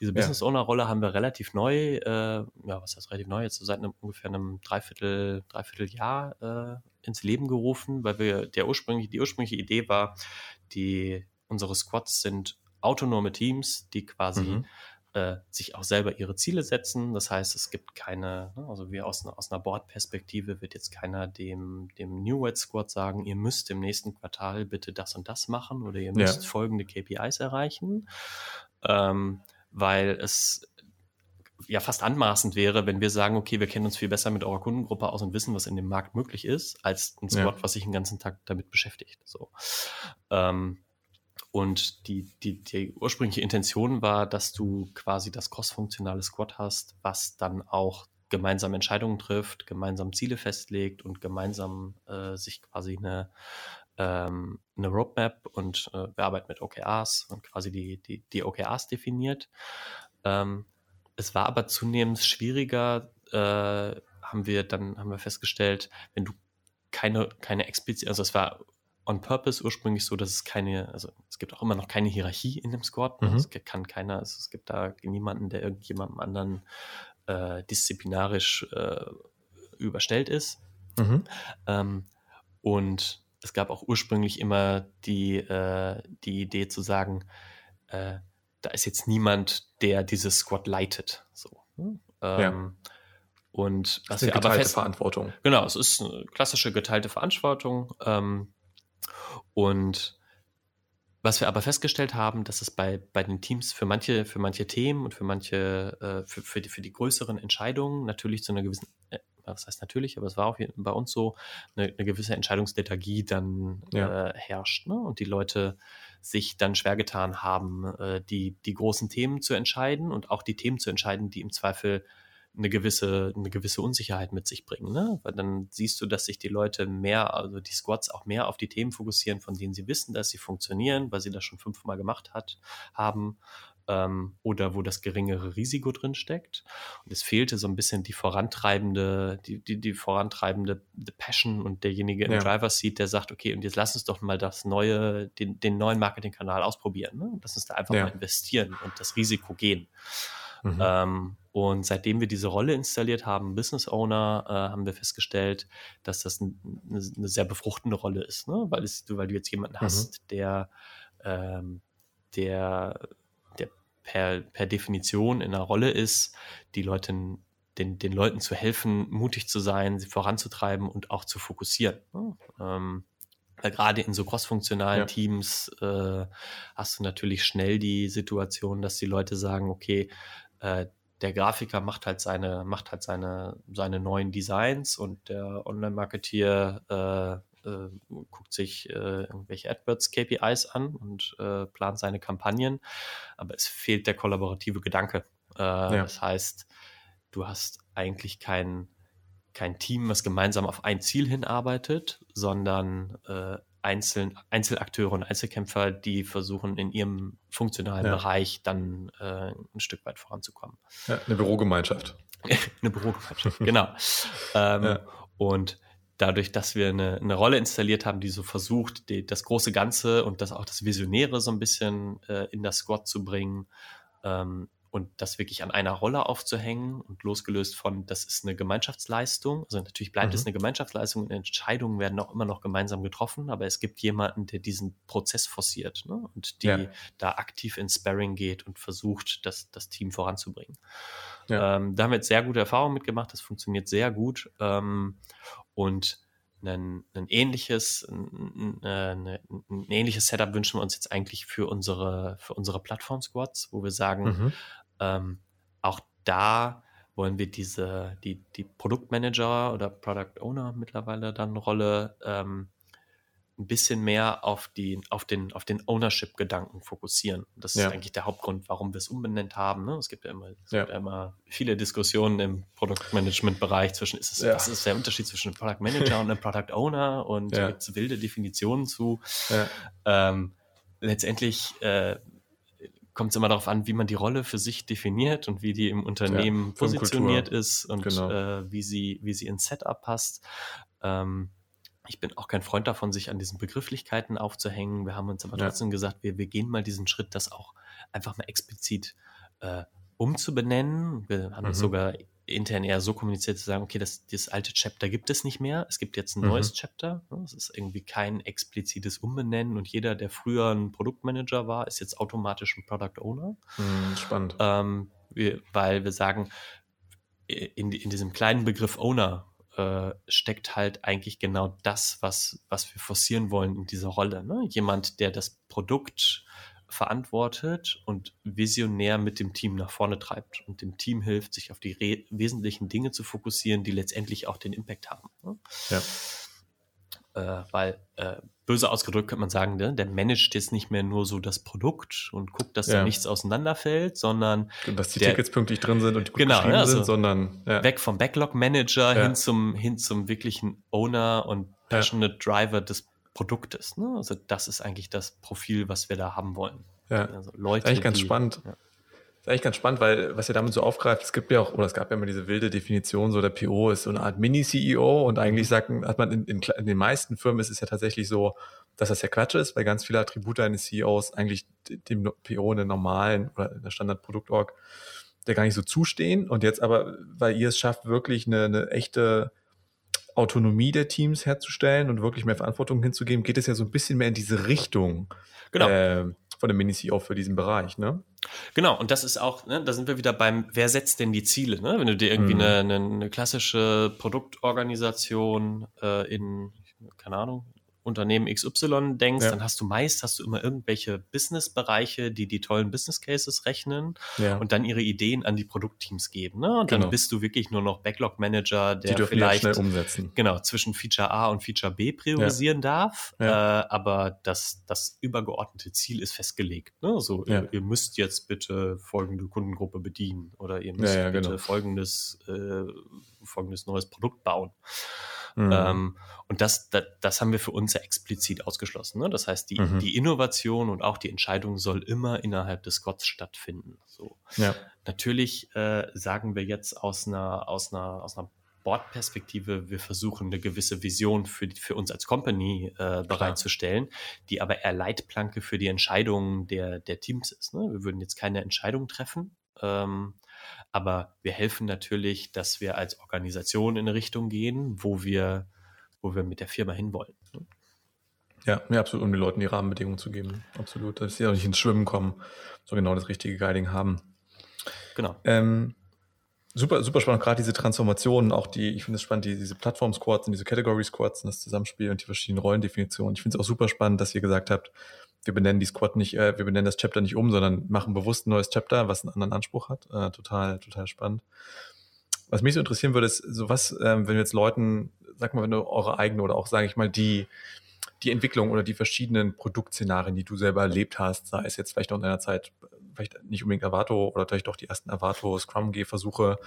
Diese Ja. Business Owner Rolle haben wir relativ neu, äh, ja, was heißt relativ neu, jetzt seit einem, ungefähr einem Dreiviertel, Dreivierteljahr äh, ins Leben gerufen, weil wir der ursprüngliche, die ursprüngliche Idee war, die unsere Squads sind autonome Teams, die quasi mhm. Äh, sich auch selber ihre Ziele setzen. Das heißt, es gibt keine, ne, also wir aus, aus einer Board-Perspektive wird jetzt keiner dem, dem New Red Squad sagen, ihr müsst im nächsten Quartal bitte das und das machen oder ihr müsst ja. folgende KPIs erreichen, ähm, weil es ja fast anmaßend wäre, wenn wir sagen, okay, wir kennen uns viel besser mit eurer Kundengruppe aus und wissen, was in dem Markt möglich ist, als ein Squad, ja. was sich den ganzen Tag damit beschäftigt. So. Ähm, und die, die, die ursprüngliche Intention war, dass du quasi das cross-funktionale Squad hast, was dann auch gemeinsam Entscheidungen trifft, gemeinsam Ziele festlegt und gemeinsam äh, sich quasi eine, ähm, eine Roadmap und äh, wir arbeiten mit OKRs und quasi die, die, die OKRs definiert. Ähm, es war aber zunehmend schwieriger, äh, haben wir dann haben wir festgestellt, wenn du keine, keine explizit, also es war on purpose ursprünglich so, dass es keine, also es gibt auch immer noch keine Hierarchie in dem Squad. Ne? Mhm. Es kann keiner, also es gibt da niemanden, der irgendjemandem anderen äh, disziplinarisch äh, überstellt ist. Mhm. Ähm, und es gab auch ursprünglich immer die, äh, die Idee zu sagen, äh, da ist jetzt niemand, der dieses Squad leitet. So. Ne? Ähm, ja. Und was wir aber fest Verantwortung. Genau, es ist eine klassische geteilte Verantwortung. Ähm, und was wir aber festgestellt haben, dass es bei, bei den Teams für manche, für manche Themen und für manche, äh, für, für, die, für die größeren Entscheidungen natürlich zu einer gewissen, äh, was heißt natürlich, aber es war auch bei uns so, eine, eine gewisse Entscheidungslethargie dann ja. äh, herrscht. Ne? Und die Leute sich dann schwer getan haben, äh, die, die großen Themen zu entscheiden und auch die Themen zu entscheiden, die im Zweifel eine gewisse, eine gewisse Unsicherheit mit sich bringen. Ne? Weil dann siehst du, dass sich die Leute mehr, also die Squads auch mehr auf die Themen fokussieren, von denen sie wissen, dass sie funktionieren, weil sie das schon fünfmal gemacht hat, haben ähm, oder wo das geringere Risiko drin steckt. Und es fehlte so ein bisschen die vorantreibende, die, die, die vorantreibende Passion und derjenige im ja. Driver Seat, der sagt, okay, und jetzt lass uns doch mal das neue, den, den neuen Marketingkanal ausprobieren. Ne? Lass uns da einfach ja. mal investieren und das Risiko gehen. Mhm. Ähm, und seitdem wir diese Rolle installiert haben, Business Owner, äh, haben wir festgestellt, dass das ein, eine, eine, sehr befruchtende Rolle ist, ne? weil, es, weil du jetzt jemanden mhm. hast, der, ähm, der, der per, per Definition in einer Rolle ist, die Leute den, den Leuten zu helfen, mutig zu sein, sie voranzutreiben und auch zu fokussieren. Ne? Ähm, weil gerade in so crossfunktionalen ja. Teams äh, hast du natürlich schnell die Situation, dass die Leute sagen, okay, äh, der Grafiker macht halt seine, macht halt seine, seine neuen Designs und der Online-Marketeer äh, äh, guckt sich äh, irgendwelche AdWords-KPIs an und äh, plant seine Kampagnen, aber es fehlt der kollaborative Gedanke. Äh, ja. Das heißt, du hast eigentlich kein, kein Team, was gemeinsam auf ein Ziel hinarbeitet, sondern Einzel Einzelakteure und Einzelkämpfer, die versuchen, in ihrem funktionalen ja. Bereich dann äh, ein Stück weit voranzukommen. Ja, eine Bürogemeinschaft. eine Bürogemeinschaft, genau. ähm, ja. Und dadurch, dass wir eine, eine, Rolle installiert haben, die so versucht, die, das große Ganze und das auch das Visionäre so ein bisschen äh, in das Squad zu bringen, ähm, und das wirklich an einer Rolle aufzuhängen und losgelöst von, das ist eine Gemeinschaftsleistung. Also natürlich bleibt mhm. es eine Gemeinschaftsleistung und Entscheidungen werden auch immer noch gemeinsam getroffen, aber es gibt jemanden, der diesen Prozess forciert ne? und die ja. da aktiv ins Sparring geht und versucht, das, das Team voranzubringen. Ja. Ähm, da haben wir jetzt sehr gute Erfahrungen mitgemacht, das funktioniert sehr gut. Ähm, und ein, ein ähnliches, ein, ein, ein, ähnliches Setup wünschen wir uns jetzt eigentlich für unsere, für unsere Plattform-Squads, wo wir sagen, mhm. Ähm, auch da wollen wir diese, die, die Produktmanager oder Product Owner mittlerweile dann Rolle ähm, ein bisschen mehr auf, die, auf den, auf den Ownership-Gedanken fokussieren. Das ja. ist eigentlich der Hauptgrund, warum wir es umbenannt haben. Ne? Es gibt ja immer, es ja. gibt ja immer viele Diskussionen im Produktmanagement-Bereich zwischen, ist es, ja. was ist der Unterschied zwischen einem Product Manager und einem Product Owner und da gibt es wilde Definitionen zu. Ähm, letztendlich äh, kommt es immer darauf an, wie man die Rolle für sich definiert und wie die im Unternehmen ja, positioniert ist und genau. äh, wie, sie, wie sie ins Setup passt. Ähm, ich bin auch kein Freund davon, sich an diesen Begrifflichkeiten aufzuhängen. Wir haben uns aber ja. trotzdem gesagt, wir, wir gehen mal diesen Schritt, das auch einfach mal explizit äh, umzubenennen. Wir haben mhm. sogar intern eher so kommuniziert zu sagen, okay, das, das alte Chapter gibt es nicht mehr. Es gibt jetzt ein neues Mhm. Chapter. ne? Es ist irgendwie kein explizites Umbenennen und jeder, der früher ein Produktmanager war, ist jetzt automatisch ein Product Owner. Hm, spannend. Ähm, wir, weil wir sagen, in, in diesem kleinen Begriff Owner äh, steckt halt eigentlich genau das, was, was wir forcieren wollen in dieser Rolle. Ne? Jemand, der das Produkt verantwortet und visionär mit dem Team nach vorne treibt und dem Team hilft, sich auf die wesentlichen Dinge zu fokussieren, die letztendlich auch den Impact haben. Ne? Ja. Äh, weil äh, böse ausgedrückt könnte man sagen, ne, der managt jetzt nicht mehr nur so das Produkt und guckt, dass Ja. da nichts auseinanderfällt, sondern Dass die der- Tickets pünktlich drin sind und gut Genau, geschrieben also sind, sondern ja. weg vom Backlog-Manager Ja. hin, zum, hin zum wirklichen Owner und passionate Driver des Produktes. Ne? Also das ist eigentlich das Profil, was wir da haben wollen. Ja. Also Leute, ist eigentlich ganz die- spannend. Ja. Ist eigentlich ganz spannend, weil was ihr damit so aufgreift, es gibt ja auch, oder es gab ja immer diese wilde Definition, so der PO ist so eine Art Mini-CEO und eigentlich sagen, hat man in, in, in den meisten Firmen ist es ja tatsächlich so, dass das ja Quatsch ist, weil ganz viele Attribute eines CEOs eigentlich dem PO in der normalen oder in der Standard-Produktorg der gar nicht so zustehen und jetzt aber, weil ihr es schafft, wirklich eine, eine echte Autonomie der Teams herzustellen und wirklich mehr Verantwortung hinzugeben, geht es ja so ein bisschen mehr in diese Richtung Genau. äh, von dem Mini-CEO für diesen Bereich, ne? Genau, und das ist auch, ne, da sind wir wieder beim, wer setzt denn die Ziele? Ne? Wenn du dir irgendwie Mhm. eine, eine, eine klassische Produktorganisation äh, in, keine Ahnung, Unternehmen XY denkst, Ja. dann hast du meist, hast du immer irgendwelche Businessbereiche, die die tollen Business Cases rechnen Ja. und dann ihre Ideen an die Produktteams geben. Ne? Und dann Genau. bist du wirklich nur noch Backlog-Manager, der die dürfen ja vielleicht genau zwischen Feature A und Feature B priorisieren darf, Ja. äh, aber das, das übergeordnete Ziel ist festgelegt. Ne? So, ihr, ihr müsst jetzt bitte folgende Kundengruppe bedienen oder ihr müsst bitte genau. folgendes, äh, folgendes neues Produkt bauen. Mhm. Ähm, und das, das, das haben wir für uns ja explizit ausgeschlossen. Ne? Das heißt, die, Mhm. die Innovation und auch die Entscheidung soll immer innerhalb des Squads stattfinden. So. ja. Natürlich äh, sagen wir jetzt aus einer, aus einer, aus einer Board-Perspektive, wir versuchen eine gewisse Vision für, für uns als Company äh, bereitzustellen, die aber eher Leitplanke für die Entscheidungen der, der Teams ist. Ne? Wir würden jetzt keine Entscheidung treffen, ähm, aber wir helfen natürlich, dass wir als Organisation in eine Richtung gehen, wo wir, wo wir mit der Firma hinwollen. Ne? Ja, ja, absolut, um den Leuten die Rahmenbedingungen zu geben. Absolut. Dass sie auch nicht ins Schwimmen kommen, so genau das richtige Guiding haben. Genau. Ähm, super, super spannend, gerade diese Transformationen, auch die, ich finde es spannend, die, diese Plattform-Squads und diese Category-Squads und das Zusammenspiel und die verschiedenen Rollendefinitionen. Ich finde es auch super spannend, dass ihr gesagt habt, wir benennen die Squad nicht, äh, wir benennen das Chapter nicht um, sondern machen bewusst ein neues Chapter, was einen anderen Anspruch hat. Äh, total, total spannend. Was mich so interessieren würde, ist, so was, ähm, wenn jetzt Leuten, sag mal, wenn du eure eigene oder auch, sage ich mal, die, die Entwicklung oder die verschiedenen Produktszenarien, die du selber erlebt hast, sei es jetzt vielleicht noch in einer Zeit, vielleicht nicht unbedingt Avato oder vielleicht doch die ersten Avato Scrum-G-Versuche,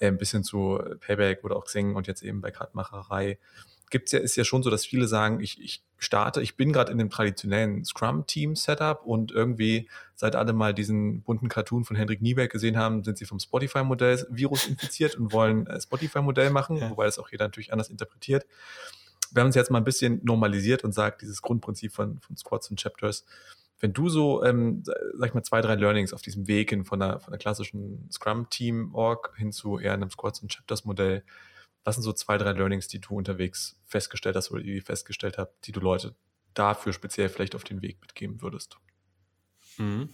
äh, ein bisschen zu Payback oder auch Xing und jetzt eben bei Kartmacherei, gibt's ja, ist ja schon so, dass viele sagen, ich, ich starte, ich bin gerade in dem traditionellen Scrum-Team-Setup und irgendwie, seit alle mal diesen bunten Cartoon von Hendrik Nieberg gesehen haben, sind sie vom Spotify-Modell Virus infiziert und wollen äh, Spotify-Modell machen, Ja. wobei das auch jeder natürlich anders interpretiert. Wir haben es jetzt mal ein bisschen normalisiert und sagt, dieses Grundprinzip von, von Squads und Chapters, wenn du so, ähm, sag ich mal, zwei, drei Learnings auf diesem Weg hin von der, von der klassischen Scrum-Team-Org hin zu eher einem Squads- und Chapters-Modell, was sind so zwei, drei Learnings, die du unterwegs festgestellt hast oder die festgestellt habt, die du Leute dafür speziell vielleicht auf den Weg mitgeben würdest? Mhm.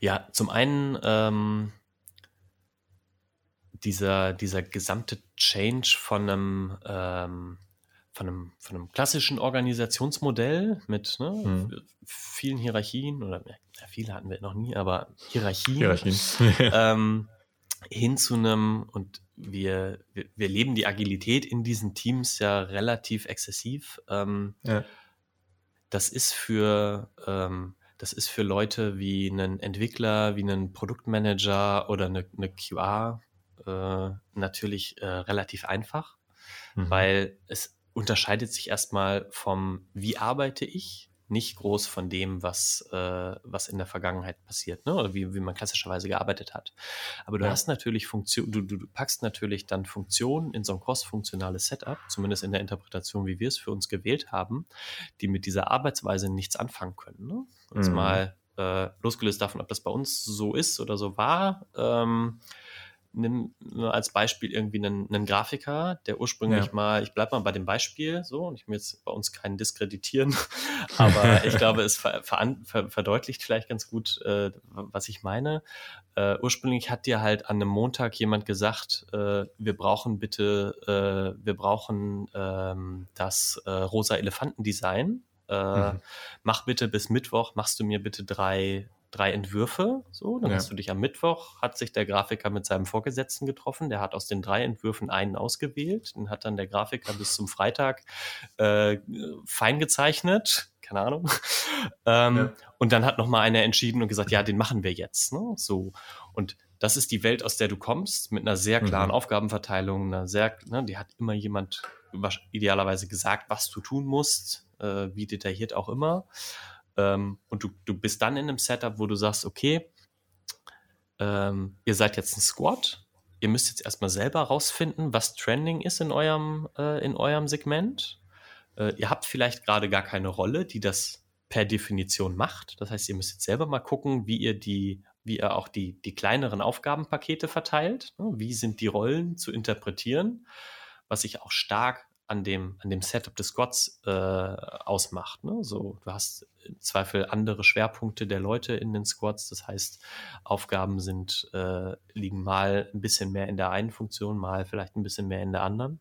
Ja, zum einen ähm, dieser, dieser gesamte Change von einem, ähm, von einem, von einem klassischen Organisationsmodell mit ne, Mhm. vielen Hierarchien oder ja, viele hatten wir noch nie, aber Hierarchien, Hierarchien. ähm, hin zu einem, und wir, wir, wir leben die Agilität in diesen Teams ja relativ exzessiv. Ähm, ja. das ist für ähm, das ist für Leute wie einen Entwickler, wie einen Produktmanager oder eine, eine QA äh, natürlich äh, relativ einfach, Mhm. weil es unterscheidet sich erstmal vom wie arbeite ich nicht groß von dem, was, äh, was in der Vergangenheit passiert, ne? oder wie, wie man klassischerweise gearbeitet hat. Aber du Ja. hast natürlich Funktion, du, du, du packst natürlich dann Funktionen in so ein cross-funktionales Setup, zumindest in der Interpretation, wie wir es für uns gewählt haben, die mit dieser Arbeitsweise nichts anfangen können. Ne? Mhm. mal äh, losgelöst davon, ob das bei uns so ist oder so war. Ähm, nimm nur als Beispiel irgendwie einen, einen Grafiker, der ursprünglich ja. mal, ich bleibe mal bei dem Beispiel so, und ich will jetzt bei uns keinen diskreditieren, aber ich glaube, es ver, ver, ver, verdeutlicht vielleicht ganz gut, äh, was ich meine. Äh, ursprünglich hat dir halt an einem Montag jemand gesagt, äh, wir brauchen bitte, äh, wir brauchen ähm, das äh, rosa Elefantendesign. Äh, mhm. Mach bitte bis Mittwoch, machst du mir bitte drei drei Entwürfe. So, dann ja. hast du dich am Mittwoch, hat sich der Grafiker mit seinem Vorgesetzten getroffen. Der hat aus den drei Entwürfen einen ausgewählt. Den hat dann der Grafiker bis zum Freitag äh, fein gezeichnet. Keine Ahnung. ähm, ja. Und dann hat nochmal einer entschieden und gesagt, ja, den machen wir jetzt. Ne? So. Und das ist die Welt, aus der du kommst, mit einer sehr klaren mhm. Aufgabenverteilung, einer sehr, ne, die hat immer jemand idealerweise gesagt, was du tun musst, äh, wie detailliert auch immer. Ähm, und du, du bist dann in einem Setup, wo du sagst, okay, ähm, ihr seid jetzt ein Squad, ihr müsst jetzt erstmal selber rausfinden, was Trending ist in eurem, äh, in eurem Segment. Äh, ihr habt vielleicht gerade gar keine Rolle, die das per Definition macht. Das heißt, ihr müsst jetzt selber mal gucken, wie ihr die, wie ihr auch die, die kleineren Aufgabenpakete verteilt. Ne? Wie sind die Rollen zu interpretieren? Was sich auch stark an dem, an dem Setup des Squads äh, ausmacht. Ne? So, du hast im Zweifel andere Schwerpunkte der Leute in den Squads. Das heißt, Aufgaben sind, äh, liegen mal ein bisschen mehr in der einen Funktion, mal vielleicht ein bisschen mehr in der anderen.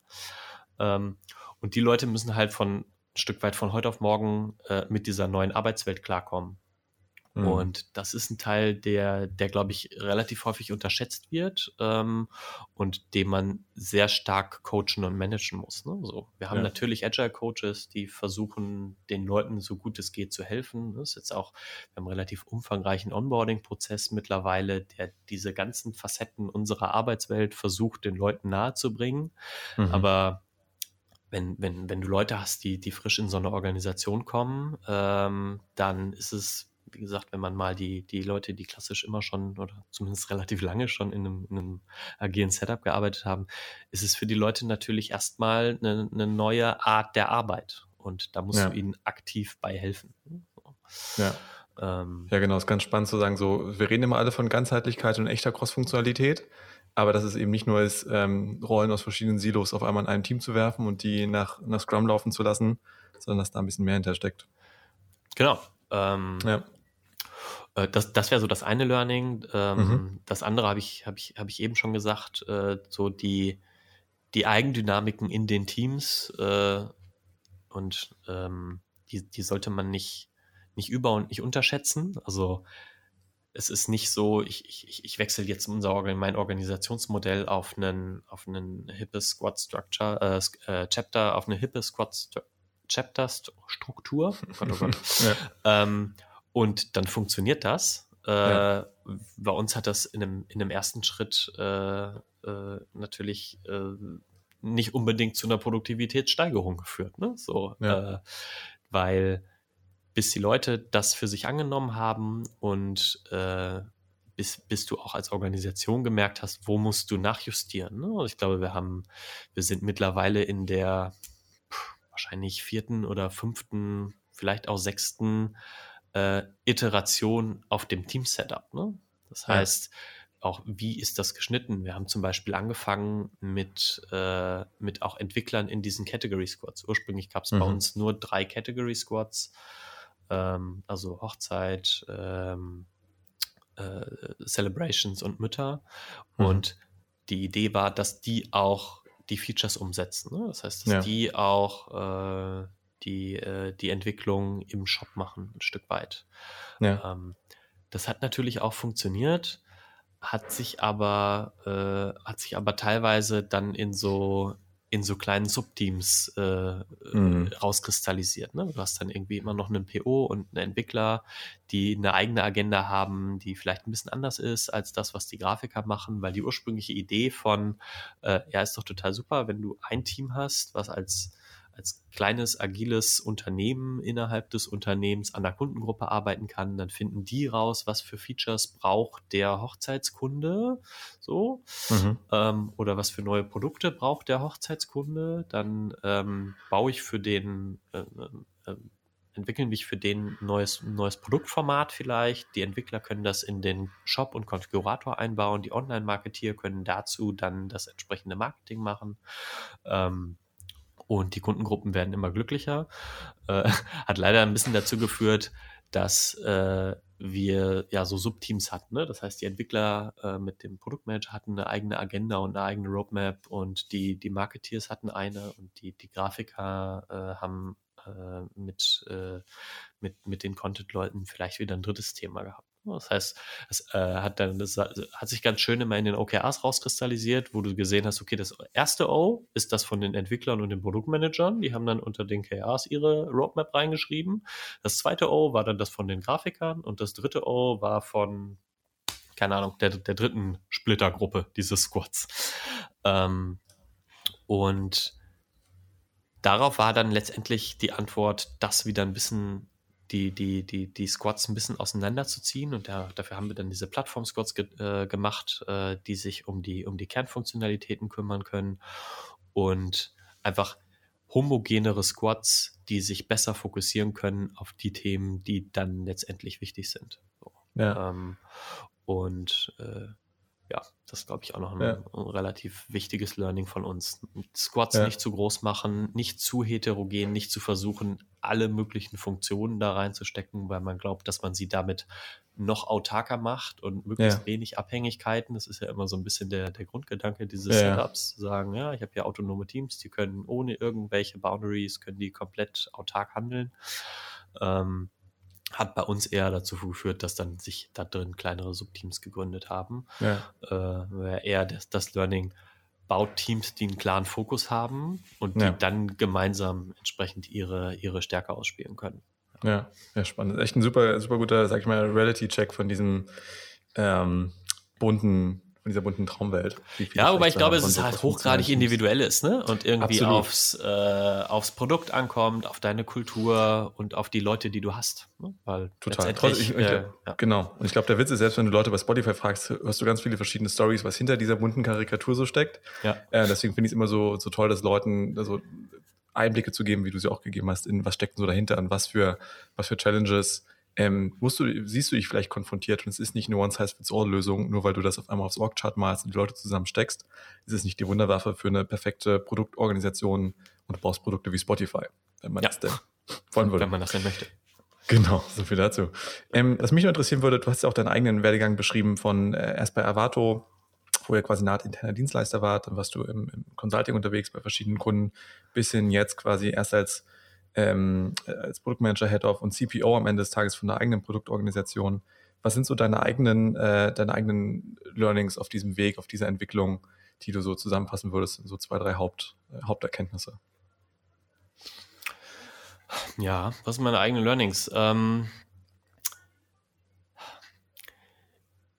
Ähm, und die Leute müssen halt von ein Stück weit von heute auf morgen äh, mit dieser neuen Arbeitswelt klarkommen. Mhm. Und das ist ein Teil, der, der glaube ich, relativ häufig unterschätzt wird ähm, und den man sehr stark coachen und managen muss. Ne? So, wir haben ja. natürlich Agile-Coaches, die versuchen, den Leuten so gut es geht zu helfen. Das ist jetzt auch, wir haben einen relativ umfangreichen Onboarding-Prozess mittlerweile, der diese ganzen Facetten unserer Arbeitswelt versucht, den Leuten nahezubringen. Mhm. Aber wenn, wenn, wenn du Leute hast, die, die frisch in so eine Organisation kommen, ähm, dann ist es wie gesagt, wenn man mal die, die Leute, die klassisch immer schon oder zumindest relativ lange schon in einem, in einem agilen Setup gearbeitet haben, ist es für die Leute natürlich erstmal eine, eine neue Art der Arbeit. Und da musst ja. du ihnen aktiv bei helfen. Ja. Ähm, ja, genau, ist ganz spannend zu sagen, so, wir reden immer alle von Ganzheitlichkeit und echter Cross-Funktionalität, aber dass es eben nicht nur ist, ähm, Rollen aus verschiedenen Silos auf einmal in einem Team zu werfen und die nach, nach Scrum laufen zu lassen, sondern dass da ein bisschen mehr hintersteckt. Genau. Ähm, ja. Äh, das, das wäre so das eine Learning. Ähm, mhm. Das andere habe ich, hab ich, hab ich eben schon gesagt, äh, so die, die Eigendynamiken in den Teams äh, und ähm, die, die sollte man nicht, nicht über- und nicht unterschätzen. Also es ist nicht so, ich, ich, ich wechsle jetzt unser, mein Organisationsmodell auf einen, auf einen hippe Squad Structure, äh, äh, Chapter, auf eine hippe Squad St Chapter Struktur. Oh Gott, oh Gott. ja. ähm, und dann funktioniert das. Äh, ja. Bei uns hat das in einem, in einem ersten Schritt äh, äh, natürlich äh, nicht unbedingt zu einer Produktivitätssteigerung geführt. Ne? So, ja. Äh, weil bis die Leute das für sich angenommen haben und äh, bis, bis du auch als Organisation gemerkt hast, wo musst du nachjustieren. Ne? Und ich glaube, wir haben, wir sind mittlerweile in der wahrscheinlich vierten oder fünften, vielleicht auch sechsten äh, Iteration auf dem Team-Setup. Ne? Das heißt, auch wie ist das geschnitten? Wir haben zum Beispiel angefangen mit, äh, mit auch Entwicklern in diesen Category Squads. Ursprünglich gab es mhm. bei uns nur drei Category Squads, ähm, also Hochzeit, ähm, äh, Celebrations und Mütter. Mhm. Und die Idee war, dass die auch die Features umsetzen. Ne? Das heißt, dass ja. die auch äh, die, äh, die Entwicklung im Shop machen, ein Stück weit. Ja. Ähm, das hat natürlich auch funktioniert, hat sich aber, äh, hat sich aber teilweise dann in so in so kleinen Subteams äh, mhm. rauskristallisiert. Ne? Du hast dann irgendwie immer noch einen PO und einen Entwickler, die eine eigene Agenda haben, die vielleicht ein bisschen anders ist als das, was die Grafiker machen, weil die ursprüngliche Idee von, äh, ja, ist doch total super, wenn du ein Team hast, was als als kleines, agiles Unternehmen innerhalb des Unternehmens an der Kundengruppe arbeiten kann, dann finden die raus, was für Features braucht der Hochzeitskunde, so, mhm. ähm, oder was für neue Produkte braucht der Hochzeitskunde, dann ähm, baue ich für den, äh, äh, entwickeln wir für den neues, neues Produktformat vielleicht. Die Entwickler können das in den Shop und Konfigurator einbauen. Die Online-Marketeer können dazu dann das entsprechende Marketing machen. Ähm, und die Kundengruppen werden immer glücklicher. Äh, hat leider ein bisschen dazu geführt, dass äh, wir ja so Subteams hatten. Ne? Das heißt, die Entwickler äh, mit dem Produktmanager hatten eine eigene Agenda und eine eigene Roadmap und die, die Marketeers hatten eine und die, die Grafiker äh, haben äh, mit, äh, mit, mit den Content-Leuten vielleicht wieder ein drittes Thema gehabt. Das heißt, es äh, hat dann das hat sich ganz schön immer in den OKRs rauskristallisiert, wo du gesehen hast, okay, das erste O ist das von den Entwicklern und den Produktmanagern, die haben dann unter den KRs ihre Roadmap reingeschrieben. Das zweite O war dann das von den Grafikern und das dritte O war von keine Ahnung, der, der dritten Splittergruppe dieses Squads. Ähm, und darauf war dann letztendlich die Antwort, das wieder ein bisschen die, die, die, die Squads ein bisschen auseinanderzuziehen. Und da, dafür haben wir dann diese Plattform-Squads ge äh, gemacht, äh, die sich um die, um die Kernfunktionalitäten kümmern können und einfach homogenere Squads, die sich besser fokussieren können auf die Themen, die dann letztendlich wichtig sind. So. Ja. Ähm, und äh, ja, das glaube ich auch noch ein, ja. relativ wichtiges Learning von uns. Squads ja. nicht zu groß machen, nicht zu heterogen, nicht zu versuchen, alle möglichen Funktionen da reinzustecken, weil man glaubt, dass man sie damit noch autarker macht und möglichst ja. wenig Abhängigkeiten. Das ist ja immer so ein bisschen der, der Grundgedanke dieses Setups. Sagen, ja, ich habe hier autonome Teams, die können ohne irgendwelche Boundaries, können die komplett autark handeln. Ähm, hat bei uns eher dazu geführt, dass dann sich da drin kleinere Subteams gegründet haben. Ja. Äh, eher das, das, Learning baut Teams, die einen klaren Fokus haben und die ja. dann gemeinsam entsprechend ihre, ihre Stärke ausspielen können. Ja, ja, spannend. Echt ein super, super guter, sag ich mal, Reality-Check von diesem ähm, bunten von dieser bunten Traumwelt. Ja, wobei ich glaube, es ist halt hochgradig individuell ist, ne? Und irgendwie aufs, äh, aufs Produkt ankommt, auf deine Kultur und auf die Leute, die du hast. Ne? Weil Total. Trotz, ich, äh, ja. Genau. Und ich glaube, der Witz ist, selbst wenn du Leute bei Spotify fragst, hörst du ganz viele verschiedene Stories, was hinter dieser bunten Karikatur so steckt. Ja. Äh, deswegen finde ich es immer so, so toll, dass Leuten also Einblicke zu geben, wie du sie auch gegeben hast, in was steckt so dahinter, an was für, was für Challenges ähm, du, siehst du dich vielleicht konfrontiert und es ist nicht eine One-Size-Fits-All-Lösung, nur weil du das auf einmal aufs Org-Chart malst und die Leute zusammensteckst. Es ist nicht die Wunderwaffe für eine perfekte Produktorganisation und du brauchst Produkte wie Spotify, wenn man ja. das denn wollen würde. Wenn man das denn möchte. Genau, so viel dazu. Ähm, was mich noch interessieren würde, du hast ja auch deinen eigenen Werdegang beschrieben von äh, erst bei Avato, wo ihr quasi eine Art interner Dienstleister wart, dann warst du im, im Consulting unterwegs bei verschiedenen Kunden, bis hin jetzt quasi erst als ähm, als Produktmanager, Head-Off und CPO am Ende des Tages von der eigenen Produktorganisation. Was sind so deine eigenen, äh, deine eigenen Learnings auf diesem Weg, auf dieser Entwicklung, die du so zusammenfassen würdest, so zwei, drei Haupt, äh, Haupterkenntnisse? Ja, was sind meine eigenen Learnings? Ähm,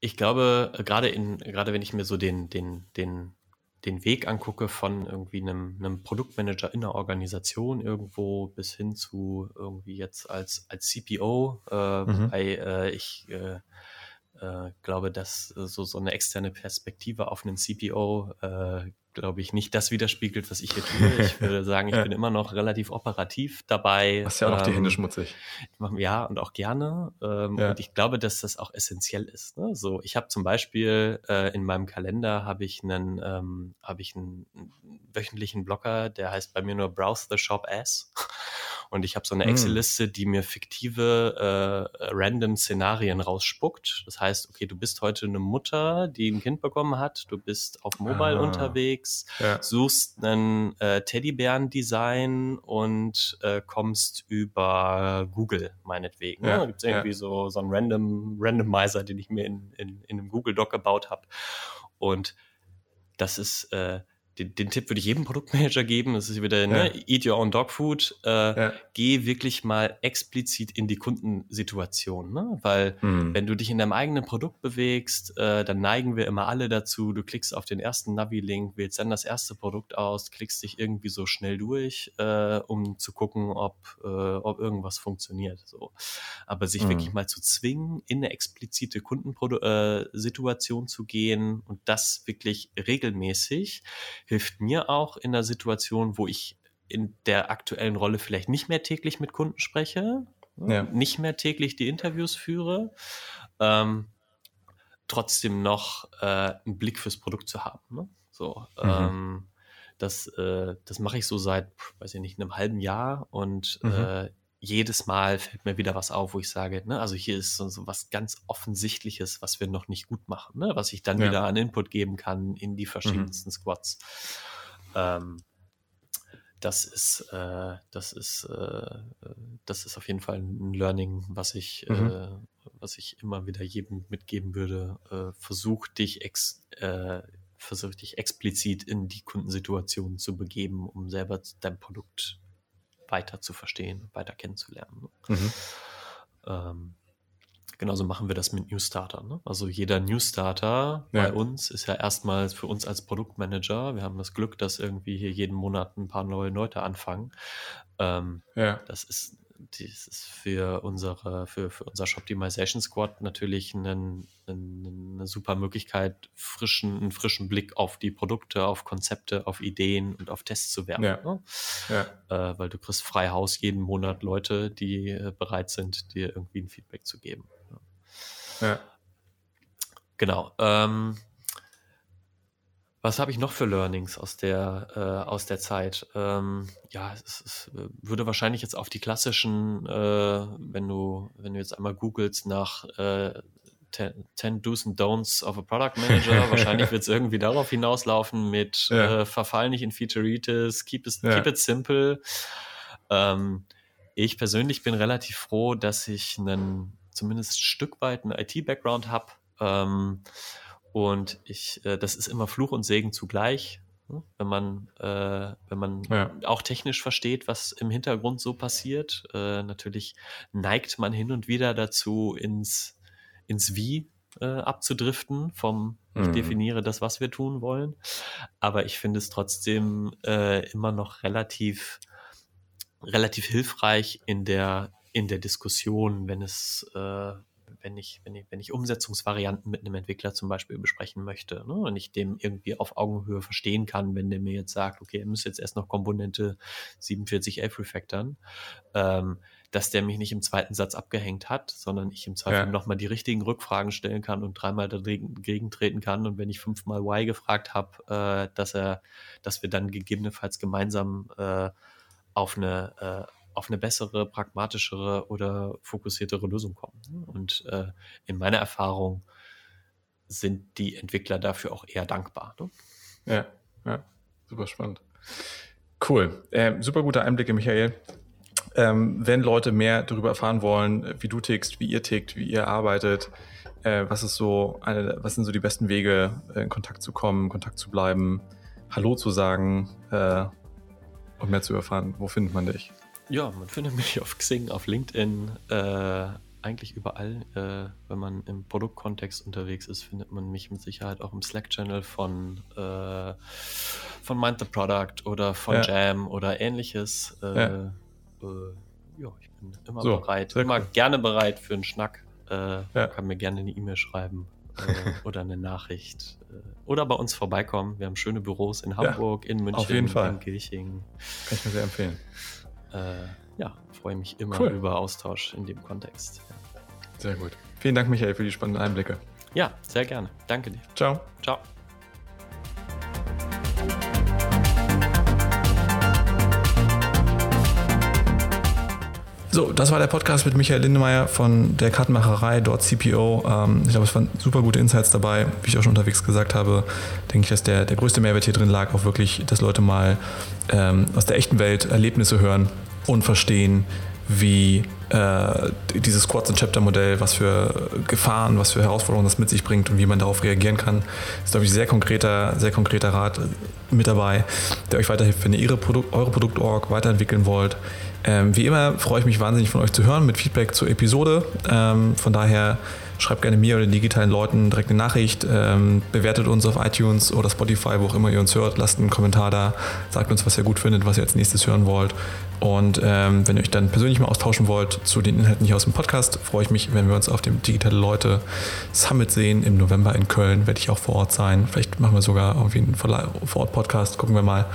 ich glaube, gerade in, gerade wenn ich mir so den, den, den den Weg angucke von irgendwie einem, einem Produktmanager in der Organisation irgendwo bis hin zu irgendwie jetzt als, als CPO, äh, mhm. weil äh, ich äh, äh, glaube, dass so, so eine externe Perspektive auf einen CPO äh, glaube ich, nicht das widerspiegelt, was ich hier tue. Ich würde sagen, ich bin immer noch relativ operativ dabei. Hast ja auch ähm, die Hände schmutzig. Ja, und auch gerne. Ähm, ja. Und ich glaube, dass das auch essentiell ist. Ne? So, ich habe zum Beispiel äh, in meinem Kalender habe ich einen, ähm, habe ich einen wöchentlichen Blocker, der heißt bei mir nur Browse the Shop As. Und ich habe so eine hm. Excel-Liste, die mir fiktive, äh, random Szenarien rausspuckt. Das heißt, okay, du bist heute eine Mutter, die ein Kind bekommen hat, du bist auf Mobile ah. unterwegs, ja. suchst einen äh, Teddybären-Design und äh, kommst über Google, meinetwegen. Ja. Da gibt es irgendwie ja. so, so einen Random, Randomizer, den ich mir in, in, in einem Google-Doc gebaut habe. Und das ist äh, den, den, Tipp würde ich jedem Produktmanager geben. Das ist wieder, ne, ja. eat your own dog food. Äh, ja. Geh wirklich mal explizit in die Kundensituation. Ne? Weil mhm. wenn du dich in deinem eigenen Produkt bewegst, äh, dann neigen wir immer alle dazu. Du klickst auf den ersten Navi-Link, wählst dann das erste Produkt aus, klickst dich irgendwie so schnell durch, äh, um zu gucken, ob, äh, ob irgendwas funktioniert. So. Aber sich mhm. wirklich mal zu zwingen, in eine explizite Kundensituation äh, zu gehen und das wirklich regelmäßig hilft mir auch in der Situation, wo ich in der aktuellen Rolle vielleicht nicht mehr täglich mit Kunden spreche, ja. nicht mehr täglich die Interviews führe, ähm, trotzdem noch äh, einen Blick fürs Produkt zu haben. Ne? So, mhm. ähm, das, äh, das mache ich so seit, weiß ich nicht, einem halben Jahr und mhm. äh, jedes Mal fällt mir wieder was auf, wo ich sage, ne, also hier ist so, so was ganz Offensichtliches, was wir noch nicht gut machen, ne, was ich dann ja. wieder an Input geben kann in die mhm. verschiedensten mhm. Squads. Ähm, das ist, äh, das ist, äh, das ist auf jeden Fall ein Learning, was ich, mhm. äh, was ich immer wieder jedem mitgeben würde. Äh, versuch dich ex, äh, versuch dich explizit in die Kundensituation zu begeben, um selber dein Produkt weiter zu verstehen, weiter kennenzulernen. Ne? Mhm. Ähm, genauso machen wir das mit Newstarter. Ne? Also jeder Newstarter ja. bei uns ist ja erstmal für uns als Produktmanager. Wir haben das Glück, dass irgendwie hier jeden Monat ein paar neue Leute anfangen. Ähm, ja. Das ist das ist für unsere, für, für unser Shoptimization Squad natürlich einen, einen, eine super Möglichkeit, frischen, einen frischen Blick auf die Produkte, auf Konzepte, auf Ideen und auf Tests zu werfen. Ja. Ne? Ja. Äh, weil du kriegst frei Haus jeden Monat Leute, die äh, bereit sind, dir irgendwie ein Feedback zu geben. Ja. Genau. Ähm, was habe ich noch für Learnings aus der, äh, aus der Zeit? Ähm, ja, es, es, äh, würde wahrscheinlich jetzt auf die klassischen, äh, wenn du, wenn du jetzt einmal googelst nach äh, 10 Do's and Don'ts of a Product Manager, wahrscheinlich wird es irgendwie darauf hinauslaufen mit ja. äh, verfall nicht in Featureitis, keep it, ja. keep it simple. Ähm, ich persönlich bin relativ froh, dass ich einen zumindest ein Stück weit einen IT-Background habe. Ähm, und ich, äh, das ist immer Fluch und Segen zugleich, ne? wenn man, äh, wenn man ja. auch technisch versteht, was im Hintergrund so passiert. Äh, natürlich neigt man hin und wieder dazu, ins, ins Wie äh, abzudriften vom ich mhm. definiere das, was wir tun wollen. Aber ich finde es trotzdem äh, immer noch relativ, relativ hilfreich in der, in der Diskussion, wenn es, äh, wenn ich, wenn ich, wenn ich Umsetzungsvarianten mit einem Entwickler zum Beispiel besprechen möchte ne, und ich dem irgendwie auf Augenhöhe verstehen kann, wenn der mir jetzt sagt, okay, er muss jetzt erst noch Komponente 4711 refactoren, ähm, dass der mich nicht im zweiten Satz abgehängt hat, sondern ich im Zweifel ja. nochmal die richtigen Rückfragen stellen kann und dreimal dagegen treten kann. Und wenn ich fünfmal Why gefragt habe, äh, dass er, dass wir dann gegebenenfalls gemeinsam äh, auf eine äh, auf eine bessere, pragmatischere oder fokussiertere Lösung kommen. Und äh, in meiner Erfahrung sind die Entwickler dafür auch eher dankbar. Ne? Ja, ja, super spannend. Cool. Äh, super gute Einblicke, Michael. Ähm, wenn Leute mehr darüber erfahren wollen, wie du tickst, wie ihr tickt, wie ihr arbeitet, äh, was ist so eine, was sind so die besten Wege, äh, in Kontakt zu kommen, in Kontakt zu bleiben, Hallo zu sagen äh, und mehr zu erfahren, wo findet man dich? Ja, man findet mich auf Xing, auf LinkedIn, äh, eigentlich überall. Äh, wenn man im Produktkontext unterwegs ist, findet man mich mit Sicherheit auch im Slack-Channel von, äh, von Mind the Product oder von ja. Jam oder ähnliches. Äh, ja. Äh, ja. ich bin immer so, bereit, immer cool. gerne bereit für einen Schnack. Äh, ja. Kann mir gerne eine E-Mail schreiben oder eine Nachricht. oder bei uns vorbeikommen. Wir haben schöne Büros in Hamburg, in München, auf jeden Fall. in Kirching. Kann ich mir sehr empfehlen ja, freue mich immer cool. über Austausch in dem Kontext. Sehr gut. Vielen Dank, Michael, für die spannenden Einblicke. Ja, sehr gerne. Danke dir. Ciao. Ciao. So, das war der Podcast mit Michael Lindemeyer von der Kartenmacherei, dort CPO. Ähm, ich glaube, es waren super gute Insights dabei. Wie ich auch schon unterwegs gesagt habe, denke ich, dass der, der größte Mehrwert hier drin lag, auch wirklich, dass Leute mal ähm, aus der echten Welt Erlebnisse hören und verstehen, wie äh, dieses Squads and Chapter Modell, was für Gefahren, was für Herausforderungen das mit sich bringt und wie man darauf reagieren kann, ist, glaube ich, sehr konkreter, sehr konkreter Rat mit dabei, der euch weiterhilft, wenn ihr ihre Produkt, eure Produktorg weiterentwickeln wollt. Ähm, wie immer freue ich mich wahnsinnig von euch zu hören mit Feedback zur Episode. Ähm, von daher schreibt gerne mir oder den digitalen Leuten direkt eine Nachricht, ähm, bewertet uns auf iTunes oder Spotify, wo auch immer ihr uns hört, lasst einen Kommentar da, sagt uns, was ihr gut findet, was ihr als nächstes hören wollt. Und ähm, wenn ihr euch dann persönlich mal austauschen wollt zu den Inhalten hier aus dem Podcast, freue ich mich, wenn wir uns auf dem Digitale Leute Summit sehen. Im November in Köln werde ich auch vor Ort sein. Vielleicht machen wir sogar irgendwie einen Vor-Ort-Podcast, gucken wir mal.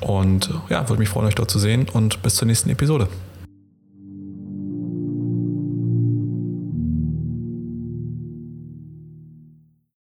Und ja, würde mich freuen, euch dort zu sehen und bis zur nächsten Episode.